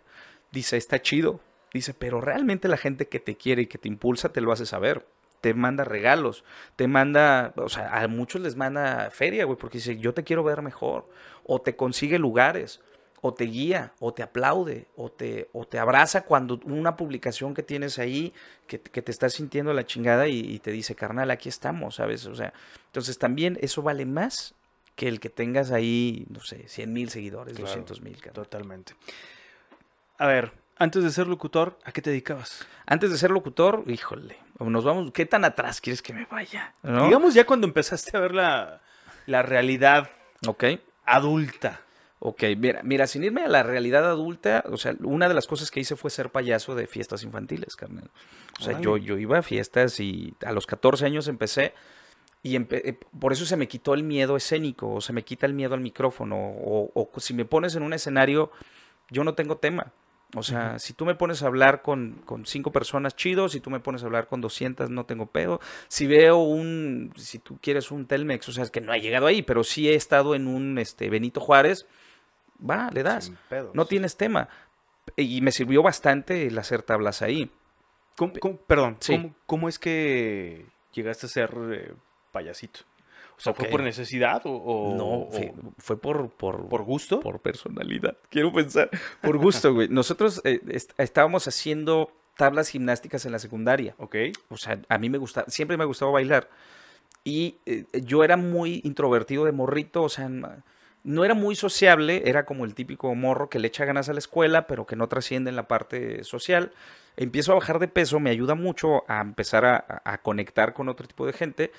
Dice, está chido. Dice, pero realmente la gente que te quiere y que te impulsa te lo hace saber. Te manda regalos, te manda, o sea, a muchos les manda feria, güey, porque dice, yo te quiero ver mejor. O te consigue lugares, o te guía, o te aplaude, o te, o te abraza cuando una publicación que tienes ahí, que, que te estás sintiendo la chingada y, y te dice, carnal, aquí estamos, ¿sabes? O sea, entonces también eso vale más que el que tengas ahí, no sé, 100 mil seguidores, Claro, 200 mil. Totalmente. A ver, antes de ser locutor, ¿a qué te dedicabas? Antes de ser locutor, híjole, nos vamos, ¿qué tan atrás quieres que me vaya? ¿No? Digamos ya cuando empezaste a ver la, la realidad Ok, adulta. ok, mira, mira, sin irme a la realidad adulta, o sea, una de las cosas que hice fue ser payaso de fiestas infantiles, carnal. O sea, yo, yo iba a fiestas y a los 14 años empecé y empe- eh, por eso se me quitó el miedo escénico, o se me quita el miedo al micrófono, o, o si me pones en un escenario, yo no tengo tema. O sea, si tú me pones a hablar con, con cinco personas chidos, si tú me pones a hablar con 200, no tengo pedo. Si veo un, si tú quieres un Telmex, o sea, es que no ha llegado ahí, pero sí he estado en un este, Benito Juárez, va, le das. No tienes tema. Y me sirvió bastante el hacer tablas ahí. ¿Cómo- cómo- perdón, Sí. ¿cómo, cómo es que llegaste a ser eh, payasito? O sea, ¿fue Ok. por necesidad o, o- no, fue, fue por, por, por gusto? por personalidad. Quiero pensar. Por gusto, güey. Nosotros eh, est- estábamos haciendo tablas gimnásticas en la secundaria. Ok. O sea, a mí me gusta, siempre me ha gustado bailar. Y eh, yo era muy introvertido de morrito, o sea, no era muy sociable, era como el típico morro que le echa ganas a la escuela, pero que no trasciende en la parte social. Empiezo a bajar de peso, me ayuda mucho a empezar a- a conectar con otro tipo de gente,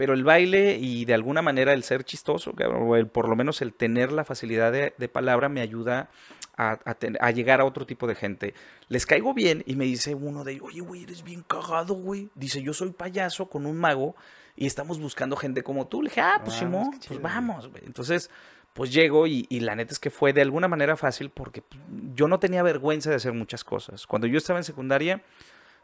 pero el baile y de alguna manera el ser chistoso, cabrón, o el, por lo menos el tener la facilidad de, de palabra me ayuda a, a ten- a llegar a otro tipo de gente. Les caigo bien y me dice uno de ellos, oye, güey, eres bien cagado, güey. Dice, yo soy payaso con un mago y estamos buscando gente como tú. Le dije, ah, pues Ah, Simón, pues vamos, güey. Entonces, pues llego y, y la neta es que fue de alguna manera fácil porque pues, yo no tenía vergüenza de hacer muchas cosas. Cuando yo estaba en secundaria,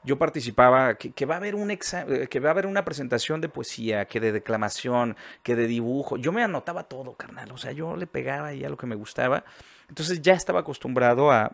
yo participaba, que, va a haber un exa- eh, que va a haber una presentación de poesía, que de declamación, que de dibujo. Yo me anotaba todo, carnal. O sea, yo le pegaba ahí a lo que me gustaba. Entonces ya estaba acostumbrado a,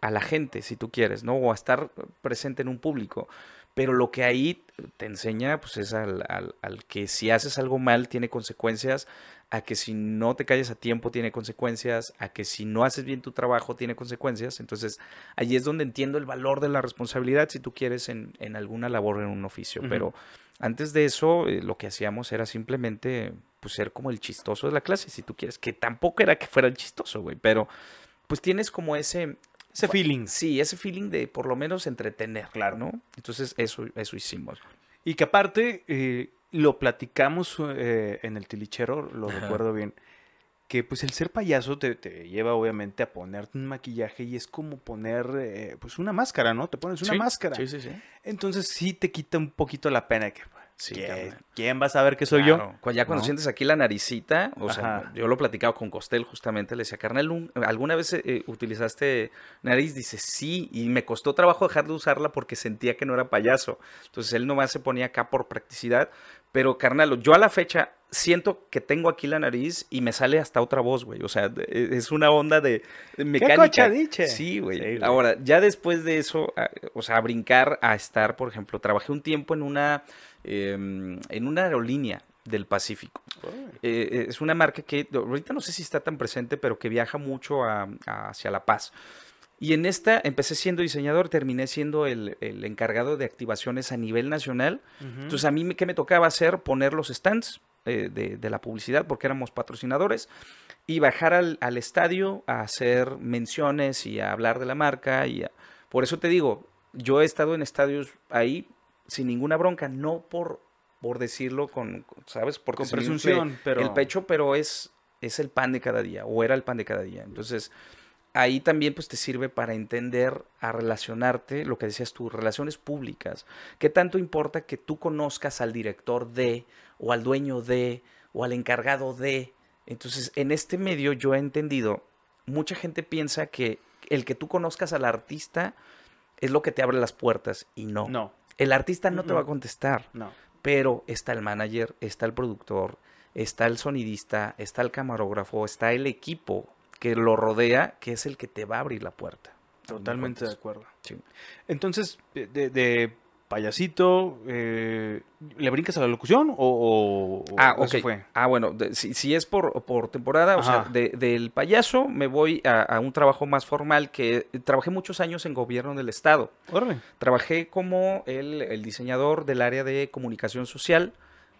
a la gente, si tú quieres, ¿no? O a estar presente en un público. Pero lo que ahí te enseña, pues es al, al- al que si haces algo mal tiene consecuencias, a que si no te calles a tiempo tiene consecuencias, a que si no haces bien tu trabajo tiene consecuencias. Entonces ahí es donde entiendo el valor de la responsabilidad si tú quieres en, en alguna labor en un oficio. Pero antes de eso, eh, lo que hacíamos era simplemente pues, ser como el chistoso de la clase, si tú quieres. Que tampoco era que fuera el chistoso, güey, pero pues tienes como ese, Ese feeling. sí, ese feeling de por lo menos entretener, Claro. ¿no? Entonces eso, eso hicimos. Y que aparte eh, lo platicamos eh, en el tilichero, lo Ajá. recuerdo bien, que pues el ser payaso te, te lleva obviamente a ponerte un maquillaje y es como poner eh, pues una máscara, ¿no? Te pones una Sí, máscara. Sí, sí, sí. Entonces sí te quita un poquito la pena de que Sí, ¿quién, va a saber que soy yo? Claro, Ya cuando ¿no? sientes aquí la naricita, o sea, yo lo he platicado con Costel justamente, le decía, carnal, un- ¿alguna vez eh, utilizaste nariz? Dice, sí, y me costó trabajo dejar de usarla porque sentía que no era payaso. Entonces él nomás se ponía acá por practicidad, pero carnal, yo a la fecha siento que tengo aquí la nariz y me sale hasta otra voz, güey. O sea, de- es una onda de, de mecánica. cochadiche! Sí, güey. Sí, güey. Ahora, ya después de eso, a- o sea, a brincar a estar, por ejemplo, trabajé un tiempo en una, em, en una aerolínea del Pacífico. Eh, eh, es una marca que ahorita no sé si está tan presente, pero que viaja mucho a- a- hacia La Paz. Y en esta empecé siendo diseñador, terminé siendo el, el encargado de activaciones a nivel nacional. Ujú. Entonces a mí qué me tocaba hacer, poner los stands eh, de, de la publicidad, porque éramos patrocinadores, y bajar al, al estadio a hacer menciones y a hablar de la marca. Y a- Por eso te digo, yo he estado en estadios ahí sin ninguna bronca, no por, por decirlo con, ¿sabes? Porque Con presunción, pero... el pecho, pero es, es el pan de cada día, o era el pan de cada día. Entonces, ahí también pues te sirve para entender, a relacionarte, lo que decías tú, relaciones públicas. ¿Qué tanto importa que tú conozcas al director de, o al dueño de, o al encargado de? Entonces, en este medio yo he entendido, mucha gente piensa que el que tú conozcas al artista es lo que te abre las puertas, y no. No, El artista no te va a contestar no. pero está el manager, está el productor está el sonidista, está el camarógrafo, está el equipo que lo rodea, que es el que te va a abrir la puerta. Totalmente de acuerdo. Sí. Entonces, de payasito, eh, ¿le brincas a la locución o, o- Ah, eso ok. fue? Ah, bueno, de- si, si es por, por temporada, o sea, de- del payaso me voy a, a un trabajo más formal que trabajé muchos años en gobierno del estado. Órale. Trabajé como el, el diseñador del área de comunicación social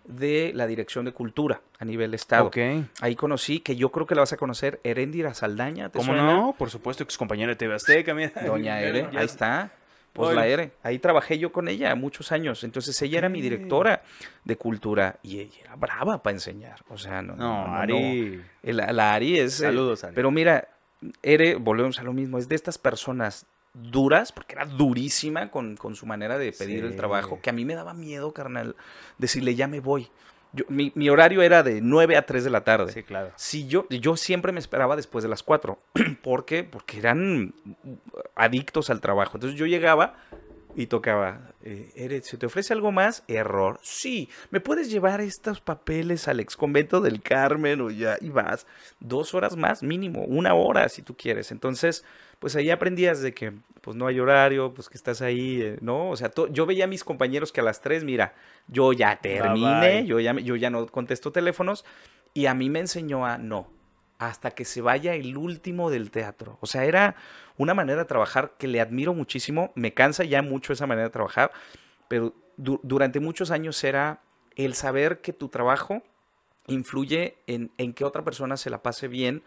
de la Dirección de Cultura a nivel estado. Ok. Ahí conocí, que yo creo que la vas a conocer, Eréndira Saldaña. ¿te ¿Cómo suena? no? Por supuesto, ex compañera de TV Azteca. mira. Doña Ere, ahí está. Pues Oye. la Ere. Ahí trabajé yo con ella muchos años. Entonces ella era mi directora de cultura y ella era brava para enseñar. O sea, no. No. Ari. La Ari es. eh, Saludos, Ari. Pero mira, Ere, volvemos a lo mismo, es de estas personas duras, porque era durísima con, con su manera de pedir el trabajo, que a mí me daba miedo, carnal, decirle ya me voy. Yo, mi, mi horario era de 9 a 3 de la tarde. Sí, claro. Si yo, yo siempre me esperaba después de las 4. ¿Por qué? Porque eran adictos al trabajo. Entonces yo llegaba y tocaba, eh, ¿se te ofrece algo más? Error. Sí, ¿me puedes llevar estos papeles al ex convento del Carmen o ya? Y vas dos horas más mínimo, una hora si tú quieres. Entonces, pues ahí aprendías de que pues no hay horario, pues que estás ahí, eh, ¿no? O sea, yo veía a mis compañeros que a las 3, mira, yo ya terminé, bye. yo ya, yo ya no contesto teléfonos y a mí me enseñó a no, hasta que se vaya el último del teatro. O sea, era una manera de trabajar que le admiro muchísimo, me cansa ya mucho esa manera de trabajar, pero du- durante muchos años era el saber que tu trabajo influye en, en que otra persona se la pase bien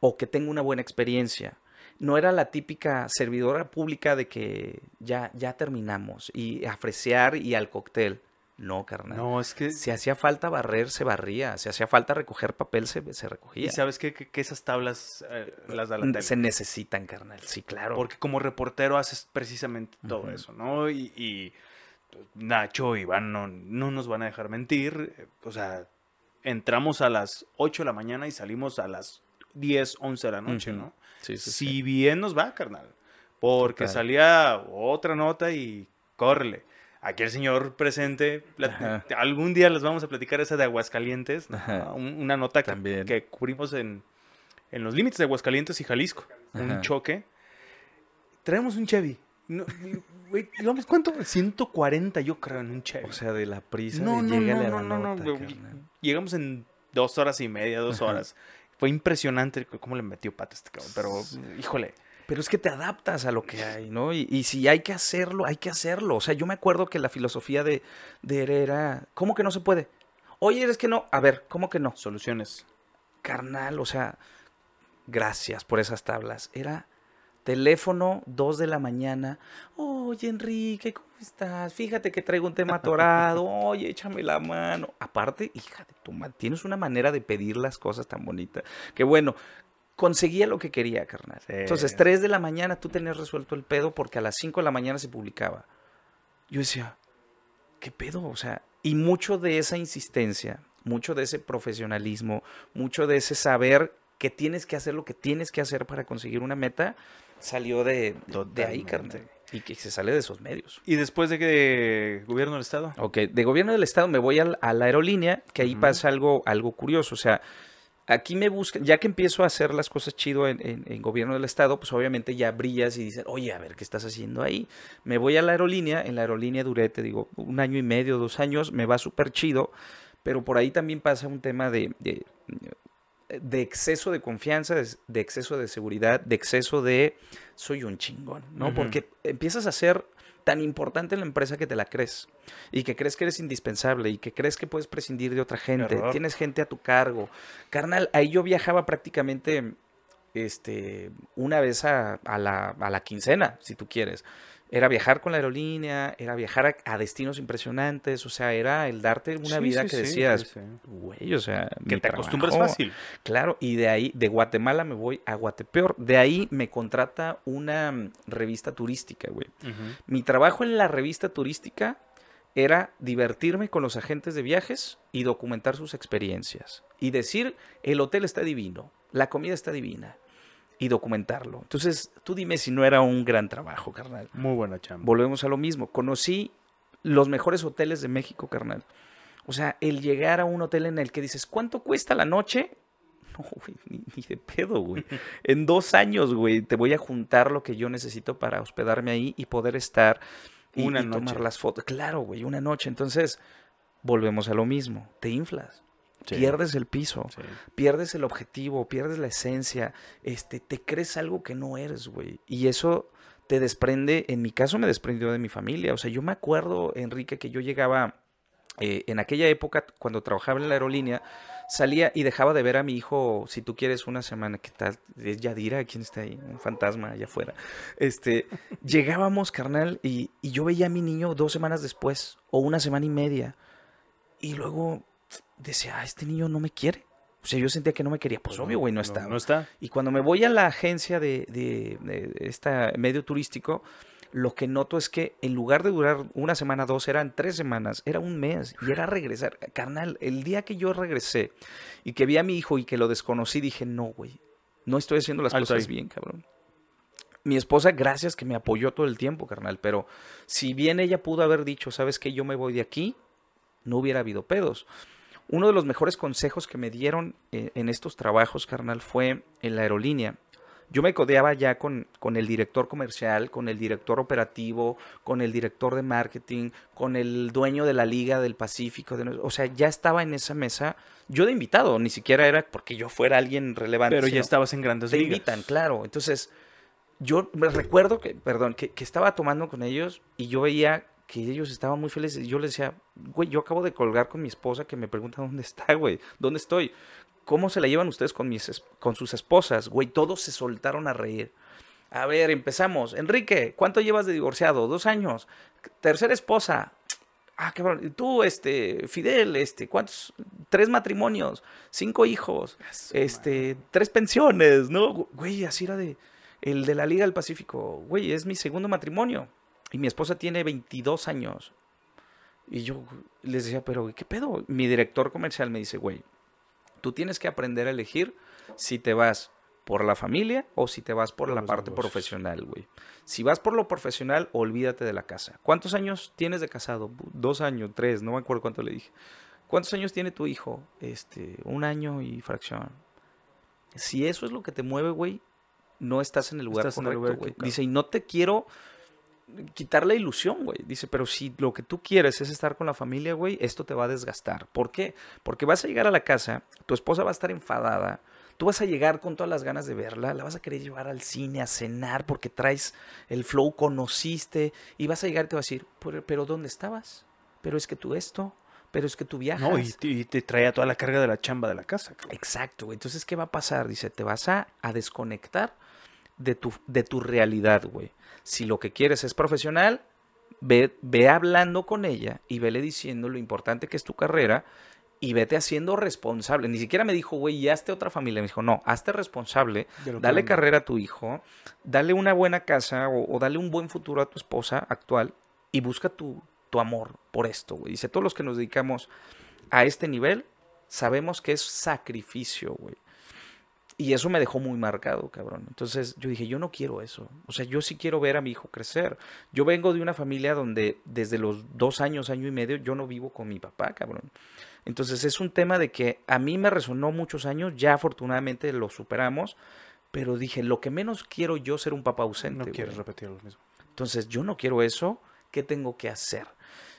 o que tenga una buena experiencia. No era la típica servidora pública de que ya, ya terminamos y a fresear y al cóctel. No, carnal. No, es que... Si hacía falta barrer, se barría. Si hacía falta recoger papel, se, se recogía. ¿Y sabes qué? Que, que esas tablas eh, las da la tele. Se necesitan, carnal. Sí, claro. Porque como reportero haces precisamente todo eso, ¿no? Y, y Nacho y Iván no, no nos van a dejar mentir. O sea, entramos a las 8 de la mañana y salimos a las 10, 11 de la noche. ¿no? Sí, sí, si sí. bien nos va, carnal. Porque Total. salía otra nota y córrele. Aquí el señor presente, algún día les vamos a platicar esa de Aguascalientes, una nota que, cubrimos en, en los límites de Aguascalientes y Jalisco, un choque. Traemos un Chevy. No, digamos, ¿cuánto? 140 yo creo en un Chevy. O sea, de la prisa no, de no, no, a no, la no, no, nota. Llegamos en dos horas y media, dos horas. Fue impresionante cómo le metió pata este cabrón, pero híjole. Pero es que te adaptas a lo que hay, ¿no? Y, y si hay que hacerlo, hay que hacerlo. O sea, yo me acuerdo que la filosofía de, de Ere era, ¿cómo que no se puede? Oye, es que no. A ver, ¿cómo que no? Soluciones. Carnal, o sea, gracias por esas tablas. Era teléfono, 2 de la mañana. Oye, Enrique, ¿cómo estás? Fíjate que traigo un tema atorado. Oye, échame la mano. Aparte, hija de tu madre, tienes una manera de pedir las cosas tan bonita. Que bueno, conseguía lo que quería, carnal. Sí. Entonces, 3 de la mañana tú tenías resuelto el pedo porque a las 5 de la mañana se publicaba. Yo decía, ¿qué pedo? O sea, y mucho de esa insistencia, mucho de ese profesionalismo, mucho de ese saber que tienes que hacer lo que tienes que hacer para conseguir una meta, salió de, de, ahí, carnal. Y que se sale de esos medios. ¿Y después de que gobierno del estado? Ok, de gobierno del estado me voy al- a, la aerolínea, que ahí pasa algo, algo curioso. O sea, aquí me buscan, ya que empiezo a hacer las cosas chido en, en- en gobierno del estado, pues obviamente ya brillas y dices, oye, a ver, ¿qué estás haciendo ahí? Me voy a la aerolínea, en la aerolínea duré, te digo, un año y medio, dos años, me va súper chido, pero por ahí también pasa un tema de, de, de exceso de confianza, de, exceso de seguridad, de exceso de soy un chingón, ¿no? Porque empiezas a ser tan importante en la empresa que te la crees y que crees que eres indispensable y que crees que puedes prescindir de otra gente, Error. tienes gente a tu cargo. Carnal, ahí yo viajaba prácticamente este, una vez a, a la, a la quincena, si tú quieres. Era viajar con la aerolínea, era viajar a, a destinos impresionantes, o sea, era el darte una Sí, vida sí, que sí, decías, sí, sí. güey, o sea, Que te acostumbras trabajo". fácil. Claro, y de ahí, de Guatemala me voy a Guatepeor. De ahí me contrata una mm, revista turística, güey. Mi trabajo en la revista turística era divertirme con los agentes de viajes y documentar sus experiencias. Y decir, el hotel está divino, la comida está divina. Y documentarlo. Entonces, tú dime si no era un gran trabajo, carnal. Muy buena chamba. Volvemos a lo mismo. Conocí los mejores hoteles de México, carnal. O sea, el llegar a un hotel en el que dices, ¿cuánto cuesta la noche? No, güey, ni, ni de pedo, güey. En dos años, güey, te voy a juntar lo que yo necesito para hospedarme ahí y poder estar y, Una y tomar noche. las fotos. Claro, güey, una noche. Entonces, volvemos a lo mismo. Te inflas, Sí, pierdes el piso, sí. pierdes el objetivo, pierdes la esencia, este, te crees algo que no eres, güey. Y eso te desprende, en mi caso me desprendió de mi familia. O sea, yo me acuerdo, Enrique, que yo llegaba eh, en aquella época, cuando trabajaba en la aerolínea, salía y dejaba de ver a mi hijo, si tú quieres, una semana. ¿Qué tal? Es Yadira, ¿quién está ahí? Un fantasma allá afuera. Este, llegábamos, carnal, y, y yo veía a mi niño dos semanas después, o una semana y media. Y luego decía, ah, este niño no me quiere. O sea, yo sentía que no me quería. Pues obvio, güey, no está. No, está. Y cuando me voy a la agencia de, de, de este medio turístico, lo que noto es que en lugar de durar una semana, dos, eran tres semanas, era un mes y era regresar. Carnal, el día que yo regresé y que vi a mi hijo y que lo desconocí, dije, no, güey, no estoy haciendo las Alto cosas ahí. bien, cabrón. Mi esposa, gracias que me apoyó todo el tiempo, carnal, pero si bien ella pudo haber dicho, sabes que yo me voy de aquí, no hubiera habido pedos. Uno de los mejores consejos que me dieron eh, en estos trabajos, carnal, fue en la aerolínea. Yo me codeaba ya con, con el director comercial, con el director operativo, con el director de marketing, con el dueño de la Liga del Pacífico. de- o sea, ya estaba en esa mesa. Yo de invitado, ni siquiera era porque yo fuera alguien relevante. Pero ya estabas en grandes te ligas. invitan, claro. Entonces, yo me recuerdo que, perdón, que, que estaba tomando con ellos y yo veía que ellos estaban muy felices. Yo les decía, güey, yo acabo de colgar con mi esposa que me pregunta dónde está, güey, dónde estoy. ¿Cómo se la llevan ustedes con, mis, con sus esposas? Güey, todos se soltaron a reír. A ver, empezamos. Enrique, ¿cuánto llevas de divorciado? Dos años. Tercera esposa. Ah, cabrón. ¿Y Tú, este, Fidel, este, ¿cuántos? Tres matrimonios, cinco hijos, este, tres pensiones, ¿no? Güey, así era de, el de la Liga del Pacífico. Güey, es mi segundo matrimonio. Y mi esposa tiene 22 años. Y yo les decía, pero ¿qué pedo? Mi director comercial me dice, güey, tú tienes que aprender a elegir si te vas por la familia o si te vas por, la parte negocios. profesional, güey. Si vas por lo profesional, olvídate de la casa. ¿Cuántos años tienes de casado? Dos años, tres, no me acuerdo cuánto le dije. ¿Cuántos años tiene tu hijo? Este, un año y fracción. Si eso es lo que te mueve, güey, no estás en el lugar Estás correcto, güey. Dice, y no te quiero quitar la ilusión, güey. Dice, pero si lo que tú quieres es estar con la familia, güey, esto te va a desgastar. ¿Por qué? Porque vas a llegar a la casa, tu esposa va a estar enfadada, tú vas a llegar con todas las ganas de verla, la vas a querer llevar al cine, a cenar, porque traes el flow, conociste, y vas a llegar y te va a decir, pero, ¿dónde estabas? Pero es que tú esto, pero es que tú viajas. No, y te, y te traía toda la carga de la chamba de la casa. cabrón. Exacto, güey. Entonces, ¿qué va a pasar? Dice, te vas a, a desconectar de tu, de tu realidad, güey. Si lo que quieres es profesional, ve, ve hablando con ella y vele diciendo lo importante que es tu carrera y vete haciendo responsable. Ni siquiera me dijo, güey, y hazte otra familia. Me dijo, no, hazte responsable, De lo que dale anda. carrera a tu hijo, dale una buena casa o, o dale un buen futuro a tu esposa actual y busca tu, tu amor por esto, güey. Dice, todos los que nos dedicamos a este nivel, sabemos que es sacrificio, güey. Y eso me dejó muy marcado, cabrón. Entonces yo dije, yo no quiero eso. O sea, yo sí quiero ver a mi hijo crecer. Yo vengo de una familia donde desde los dos años, año y medio, yo no vivo con mi papá, cabrón. Entonces es un tema de que a mí me resonó muchos años, ya afortunadamente lo superamos, pero dije, lo que menos quiero yo ser un papá ausente. No quieres repetir lo mismo. Entonces, yo no quiero eso, ¿qué tengo que hacer?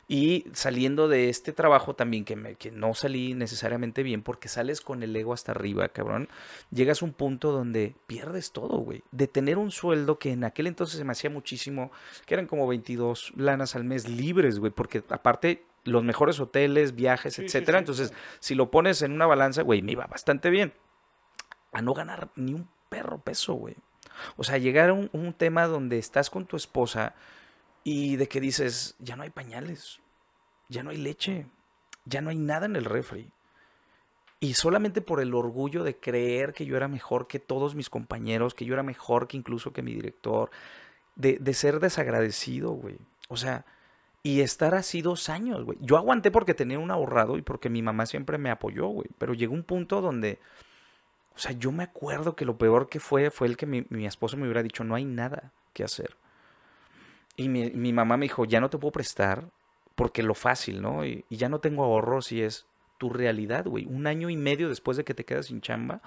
Y saliendo de este trabajo también, que, me, que no salí necesariamente bien, porque sales con el ego hasta arriba, cabrón, llegas a un punto donde pierdes todo, güey. De tener un sueldo que en aquel entonces se me hacía muchísimo, que eran como 22 lanas al mes libres, güey, porque aparte los mejores hoteles, viajes, Sí, sí, etcétera. sí. Entonces, si lo pones en una balanza, güey, me iba bastante bien. A no ganar ni un perro peso, güey. O sea, llegar a un, un tema donde estás con tu esposa y de que dices, ya no hay pañales, ya no hay leche, ya no hay nada en el refri. Y solamente por el orgullo de creer que yo era mejor que todos mis compañeros, que yo era mejor que incluso que mi director, de, de ser desagradecido, güey. O sea, y estar así dos años, güey. Yo aguanté porque tenía un ahorrado y porque mi mamá siempre me apoyó, güey. Pero llegó un punto donde, o sea, yo me acuerdo que lo peor que fue fue el que mi, mi esposo me hubiera dicho, no hay nada que hacer. Y mi, mi mamá me dijo, ya no te puedo prestar porque lo fácil, ¿no? Y, y ya no tengo ahorros y es tu realidad, güey. Un año y medio después de que te quedas sin chamba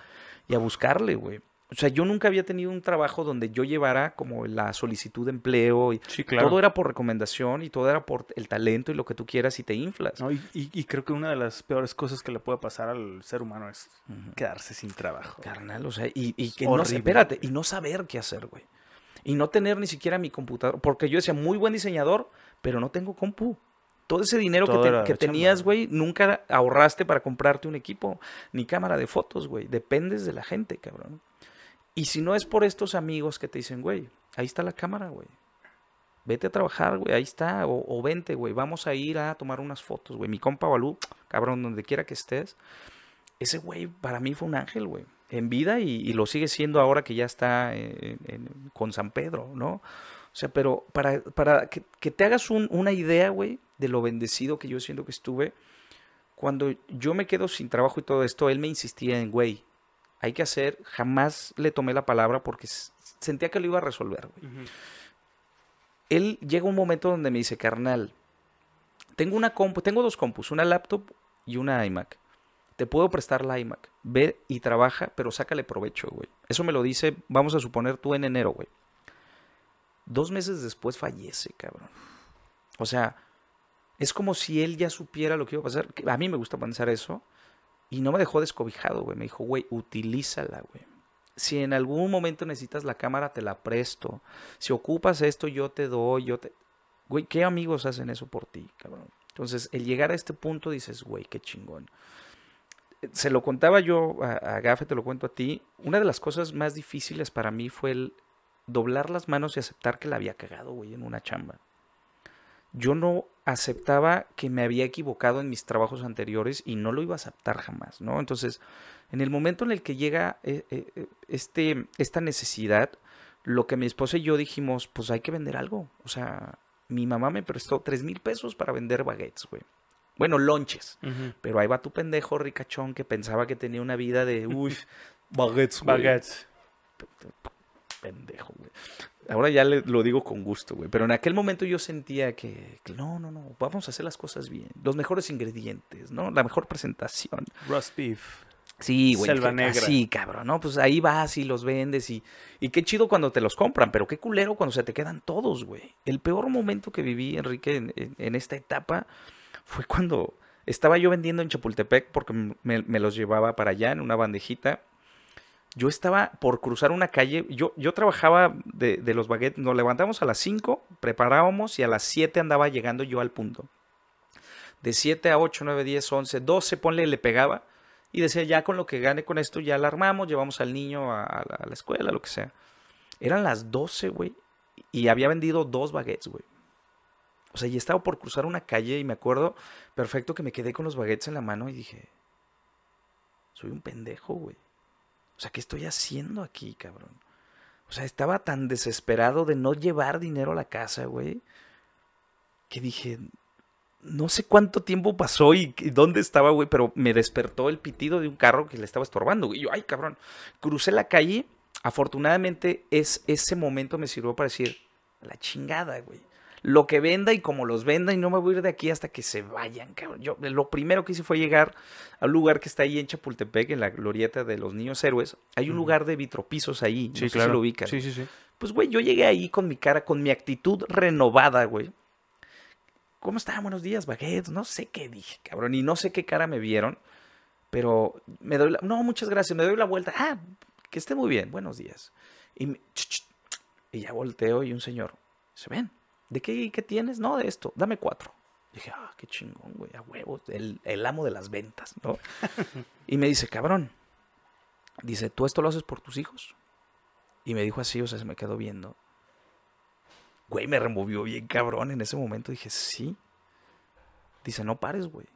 y a buscarle, güey. O sea, yo nunca había tenido un trabajo donde yo llevara como la solicitud de empleo y Sí, claro. todo era por recomendación y todo era por el talento y lo que tú quieras y te inflas. No, y, y- y creo que una de las peores cosas que le puede pasar al ser humano es quedarse sin trabajo. Carnal, o sea, y, que no, horrible, espérate, y no saber qué hacer, güey. Y no tener ni siquiera mi computador, porque yo decía, muy buen diseñador, pero no tengo compu. Todo ese dinero Todo que, te- tenías, güey. güey, nunca ahorraste para comprarte un equipo, ni cámara de fotos, güey. Dependes de la gente, cabrón. Y si no es por estos amigos que te dicen, güey, ahí está la cámara, güey. Vete a trabajar, güey, ahí está. O, o vente, güey, vamos a ir a tomar unas fotos, güey. Mi compa Balú, cabrón, donde quiera que estés. Ese güey para mí fue un ángel, güey. En vida y, y lo sigue siendo ahora que ya está en- en- con San Pedro, ¿no? O sea, pero para, para que, que te hagas un- una idea, güey, de lo bendecido que yo siento que estuve, cuando yo me quedo sin trabajo y todo esto, él me insistía en, güey, hay que hacer, jamás le tomé la palabra porque sentía que lo iba a resolver, güey. Él llega un momento donde me dice, carnal, tengo una compu, tengo dos compus, una laptop y una iMac. Te puedo prestar la iMac. Ve y trabaja, pero sácale provecho, güey. Eso me lo dice, vamos a suponer tú en enero, güey. Dos meses después fallece, cabrón. O sea, es como si él ya supiera lo que iba a pasar. A mí me gusta pensar eso. Y no me dejó descobijado, güey. Me dijo, güey, utilízala, güey. Si en algún momento necesitas la cámara, te la presto. Si ocupas esto, yo te doy, yo te... Güey, ¿qué amigos hacen eso por ti, cabrón? Entonces, el llegar a este punto dices, güey, qué chingón. Se lo contaba yo a, a Gafe, te lo cuento a ti. Una de las cosas más difíciles para mí fue el doblar las manos y aceptar que la había cagado, güey, en una chamba. Yo no aceptaba que me había equivocado en mis trabajos anteriores y no lo iba a aceptar jamás, ¿no? Entonces, en el momento en el que llega eh, eh, eh, este, esta necesidad, lo que mi esposa y yo dijimos, pues hay que vender algo. O sea, mi mamá me prestó tres mil pesos para vender baguettes, güey. Bueno, lonches. Pero ahí va tu pendejo ricachón que pensaba que tenía una vida de, uy, baguettes, güey. Baguettes. Pendejo, güey. Ahora ya le- lo digo con gusto, güey. Pero en aquel momento yo sentía que, que no, no, no, vamos a hacer las cosas bien. Los mejores ingredientes, ¿no? La mejor presentación. Roast beef. Sí, güey. Selva que- negra. Sí, cabrón, ¿no? Pues ahí vas y los vendes y, y qué chido cuando te los compran, pero qué culero cuando se te quedan todos, güey. El peor momento que viví, Enrique, en, en- en esta etapa fue cuando estaba yo vendiendo en Chapultepec porque me, los llevaba para allá en una bandejita. Yo estaba por cruzar una calle, yo, yo trabajaba de, los baguettes, nos levantamos a las 5, preparábamos y a las 7 andaba llegando yo al punto. De 7 a 8, 9, 10, 11, 12, ponle, le pegaba. Y decía, ya con lo que gane con esto, ya la armamos, llevamos al niño a, a la escuela, lo que sea. Eran las 12, güey. Y había vendido dos baguettes, güey. O sea, y estaba por cruzar una calle y me acuerdo perfecto que me quedé con los baguettes en la mano y dije, soy un pendejo, güey. O sea, ¿qué estoy haciendo aquí, cabrón? O sea, estaba tan desesperado de no llevar dinero a la casa, güey, que dije, no sé cuánto tiempo pasó y, dónde estaba, güey, pero me despertó el pitido de un carro que le estaba estorbando, güey. Y yo, ay, cabrón. Crucé la calle. Afortunadamente, es, ese momento me sirvió para decir, la chingada, güey. Lo que venda y como los venda y no me voy a ir de aquí hasta que se vayan, cabrón. Yo, lo primero que hice fue llegar a un lugar que está ahí en Chapultepec, en la glorieta de los niños héroes. Hay un lugar de vitropisos ahí. no sé si lo ubicas. Sí, sí, sí. Pues, güey, yo llegué ahí con mi cara, con mi actitud renovada, güey. ¿Cómo está? Buenos días, baguettes. No sé qué dije, cabrón. Y no sé qué cara me vieron. Pero me doy la... No, muchas gracias. Me doy la vuelta. Ah, que esté muy bien. Buenos días. Y, me- y ya volteo y un señor. Se ven. ¿De qué, qué tienes? No, de esto. Dame cuatro. Dije, ah, qué chingón, güey. A huevos. El, el amo de las ventas, ¿no? y me dice, cabrón. Dice, ¿tú esto lo haces por tus hijos? Y me dijo así, o sea, se me quedó viendo. Güey, me removió bien cabrón en ese momento. Dije, sí. Dice, no pares, güey.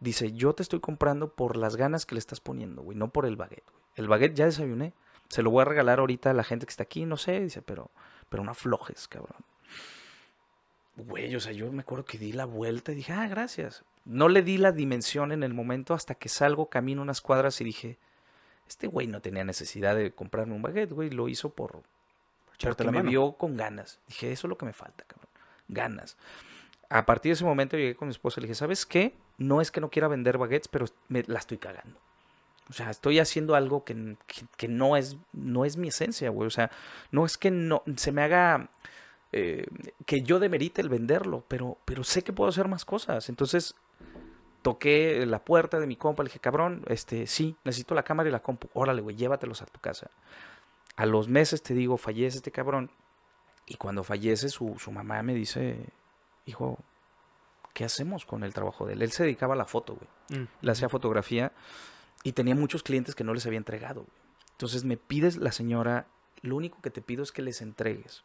Dice, yo te estoy comprando por las ganas que le estás poniendo, güey, no por el baguette, güey. El baguette ya desayuné. Se lo voy a regalar ahorita a la gente que está aquí, no sé. Dice, pero, pero no aflojes, cabrón. Güey, o sea, yo me acuerdo que di la vuelta y dije, ah, gracias. No le di la dimensión en el momento hasta que salgo, camino unas cuadras y dije, este güey no tenía necesidad de comprarme un baguette, güey. Lo hizo por, porque me mano. vio con ganas. Dije, eso es lo que me falta, cabrón. Ganas. a partir de ese momento llegué con mi esposa y le dije, ¿sabes qué? No es que no quiera vender baguettes, pero me la estoy cagando. O sea, estoy haciendo algo que, que- que no, es, no es mi esencia, güey. O sea, no es que no se me haga eh, que yo demerite el venderlo, pero, pero sé que puedo hacer más cosas. Entonces toqué la puerta de mi compa, le dije, cabrón, este, sí, necesito la cámara y la compu. Órale, güey, llévatelos a tu casa. A los meses te digo, fallece este cabrón. Y cuando fallece, su, su mamá me dice, hijo, ¿qué hacemos con el trabajo de él? Él se dedicaba a la foto, güey Mm. le hacía fotografía y tenía muchos clientes que no les había entregado. güey. Entonces me pides la señora, lo único que te pido es que les entregues.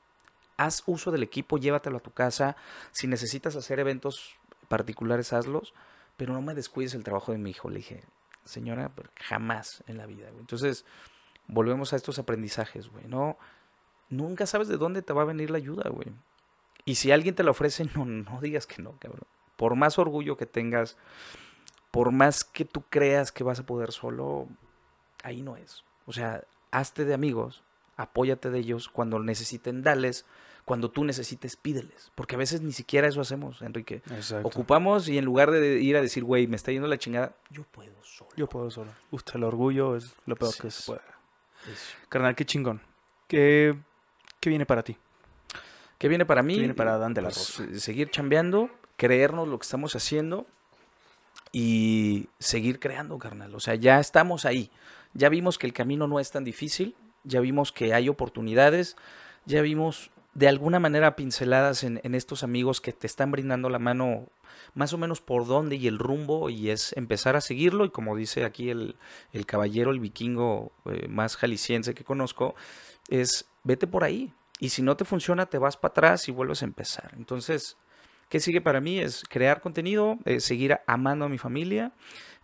Haz uso del equipo, llévatelo a tu casa. Si necesitas hacer eventos particulares, hazlos, pero no me descuides el trabajo de mi hijo. Le dije, señora, jamás en la vida. Entonces, volvemos a estos aprendizajes, güey. No, nunca sabes de dónde te va a venir la ayuda, güey. Y si alguien te la ofrece, no, no digas que no, cabrón. Por más orgullo que tengas, por más que tú creas que vas a poder solo, ahí no es. O sea, hazte de amigos, apóyate de ellos, cuando necesiten, dales, cuando tú necesites, pídeles. Porque a veces ni siquiera eso hacemos, Enrique. Exacto. Ocupamos y en lugar de ir a decir, güey, me está yendo la chingada, yo puedo solo. Yo puedo solo. Usted el orgullo es lo peor Sí, que se puede. Eso. Carnal, qué chingón. ¿Qué, qué viene para ti? ¿Qué viene para mí? ¿Qué viene para la Pues, Rosa? eh, Seguir chambeando, creernos lo que estamos haciendo y seguir creando, carnal. O sea, ya estamos ahí. Ya vimos que el camino no es tan difícil, ya vimos que hay oportunidades, ya vimos de alguna manera pinceladas en, estos amigos que te están brindando la mano más o menos por dónde y el rumbo y es empezar a seguirlo y como dice aquí el, el caballero, el vikingo eh, más jalisciense que conozco, es vete por ahí y si no te funciona te vas para atrás y vuelves a empezar. Entonces, ¿qué sigue para mí? Es crear contenido, eh, seguir amando a mi familia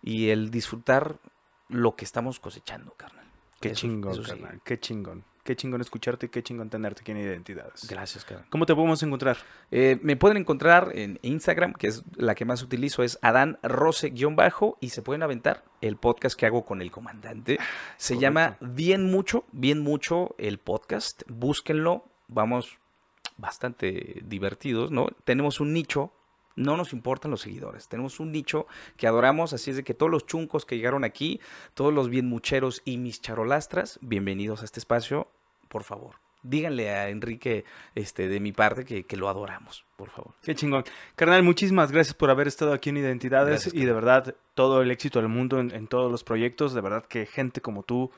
y el disfrutar lo que estamos cosechando, carnal. Qué Eso- chingón, eso. Qué chingón. Qué chingón escucharte y qué chingón tenerte aquí en Identidades. Gracias, carnal. ¿Cómo te podemos encontrar? Eh, me pueden encontrar en Instagram, que es la que más utilizo, es Adán Rose-bajo, y se pueden aventar el podcast que hago con el comandante. Se Correcto. llama Bien Mucho, Bien Mucho el podcast. Búsquenlo, vamos bastante divertidos, ¿no? Tenemos un nicho, no nos importan los seguidores, tenemos un nicho que adoramos, así es de que todos los chuncos que llegaron aquí, todos los bien mucheros y mis charolastras, bienvenidos a este espacio, por favor. Díganle a Enrique este, de mi parte que, que lo adoramos, por favor. Qué chingón. Carnal, muchísimas gracias por haber estado aquí en Identidades Gracias, y de verdad todo el éxito del mundo en, en todos los proyectos. De verdad que gente como tú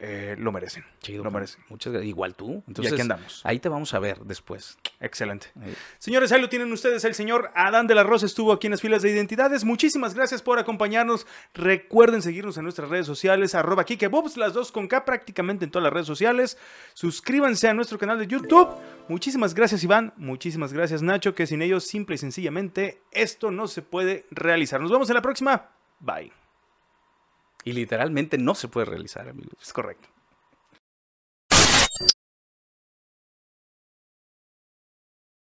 eh, lo merecen. Chido, Lo merecen. Muchas gracias. Igual tú. y Entonces, aquí andamos. ahí te vamos a ver después. Excelente. Ahí. Señores, ahí lo tienen ustedes. El señor Adán de la Rosa estuvo aquí en las filas de identidades. Muchísimas gracias por acompañarnos. Recuerden seguirnos en nuestras redes sociales, arroba Kikebobs, las dos con K prácticamente en todas las redes sociales. Suscríbanse a nuestro canal de YouTube. Muchísimas gracias, Iván. Muchísimas gracias, Nacho, que sin ellos, simple y sencillamente, esto no se puede realizar. Nos vemos en la próxima. Bye. Y literalmente no se puede realizar, amigos. Es correcto.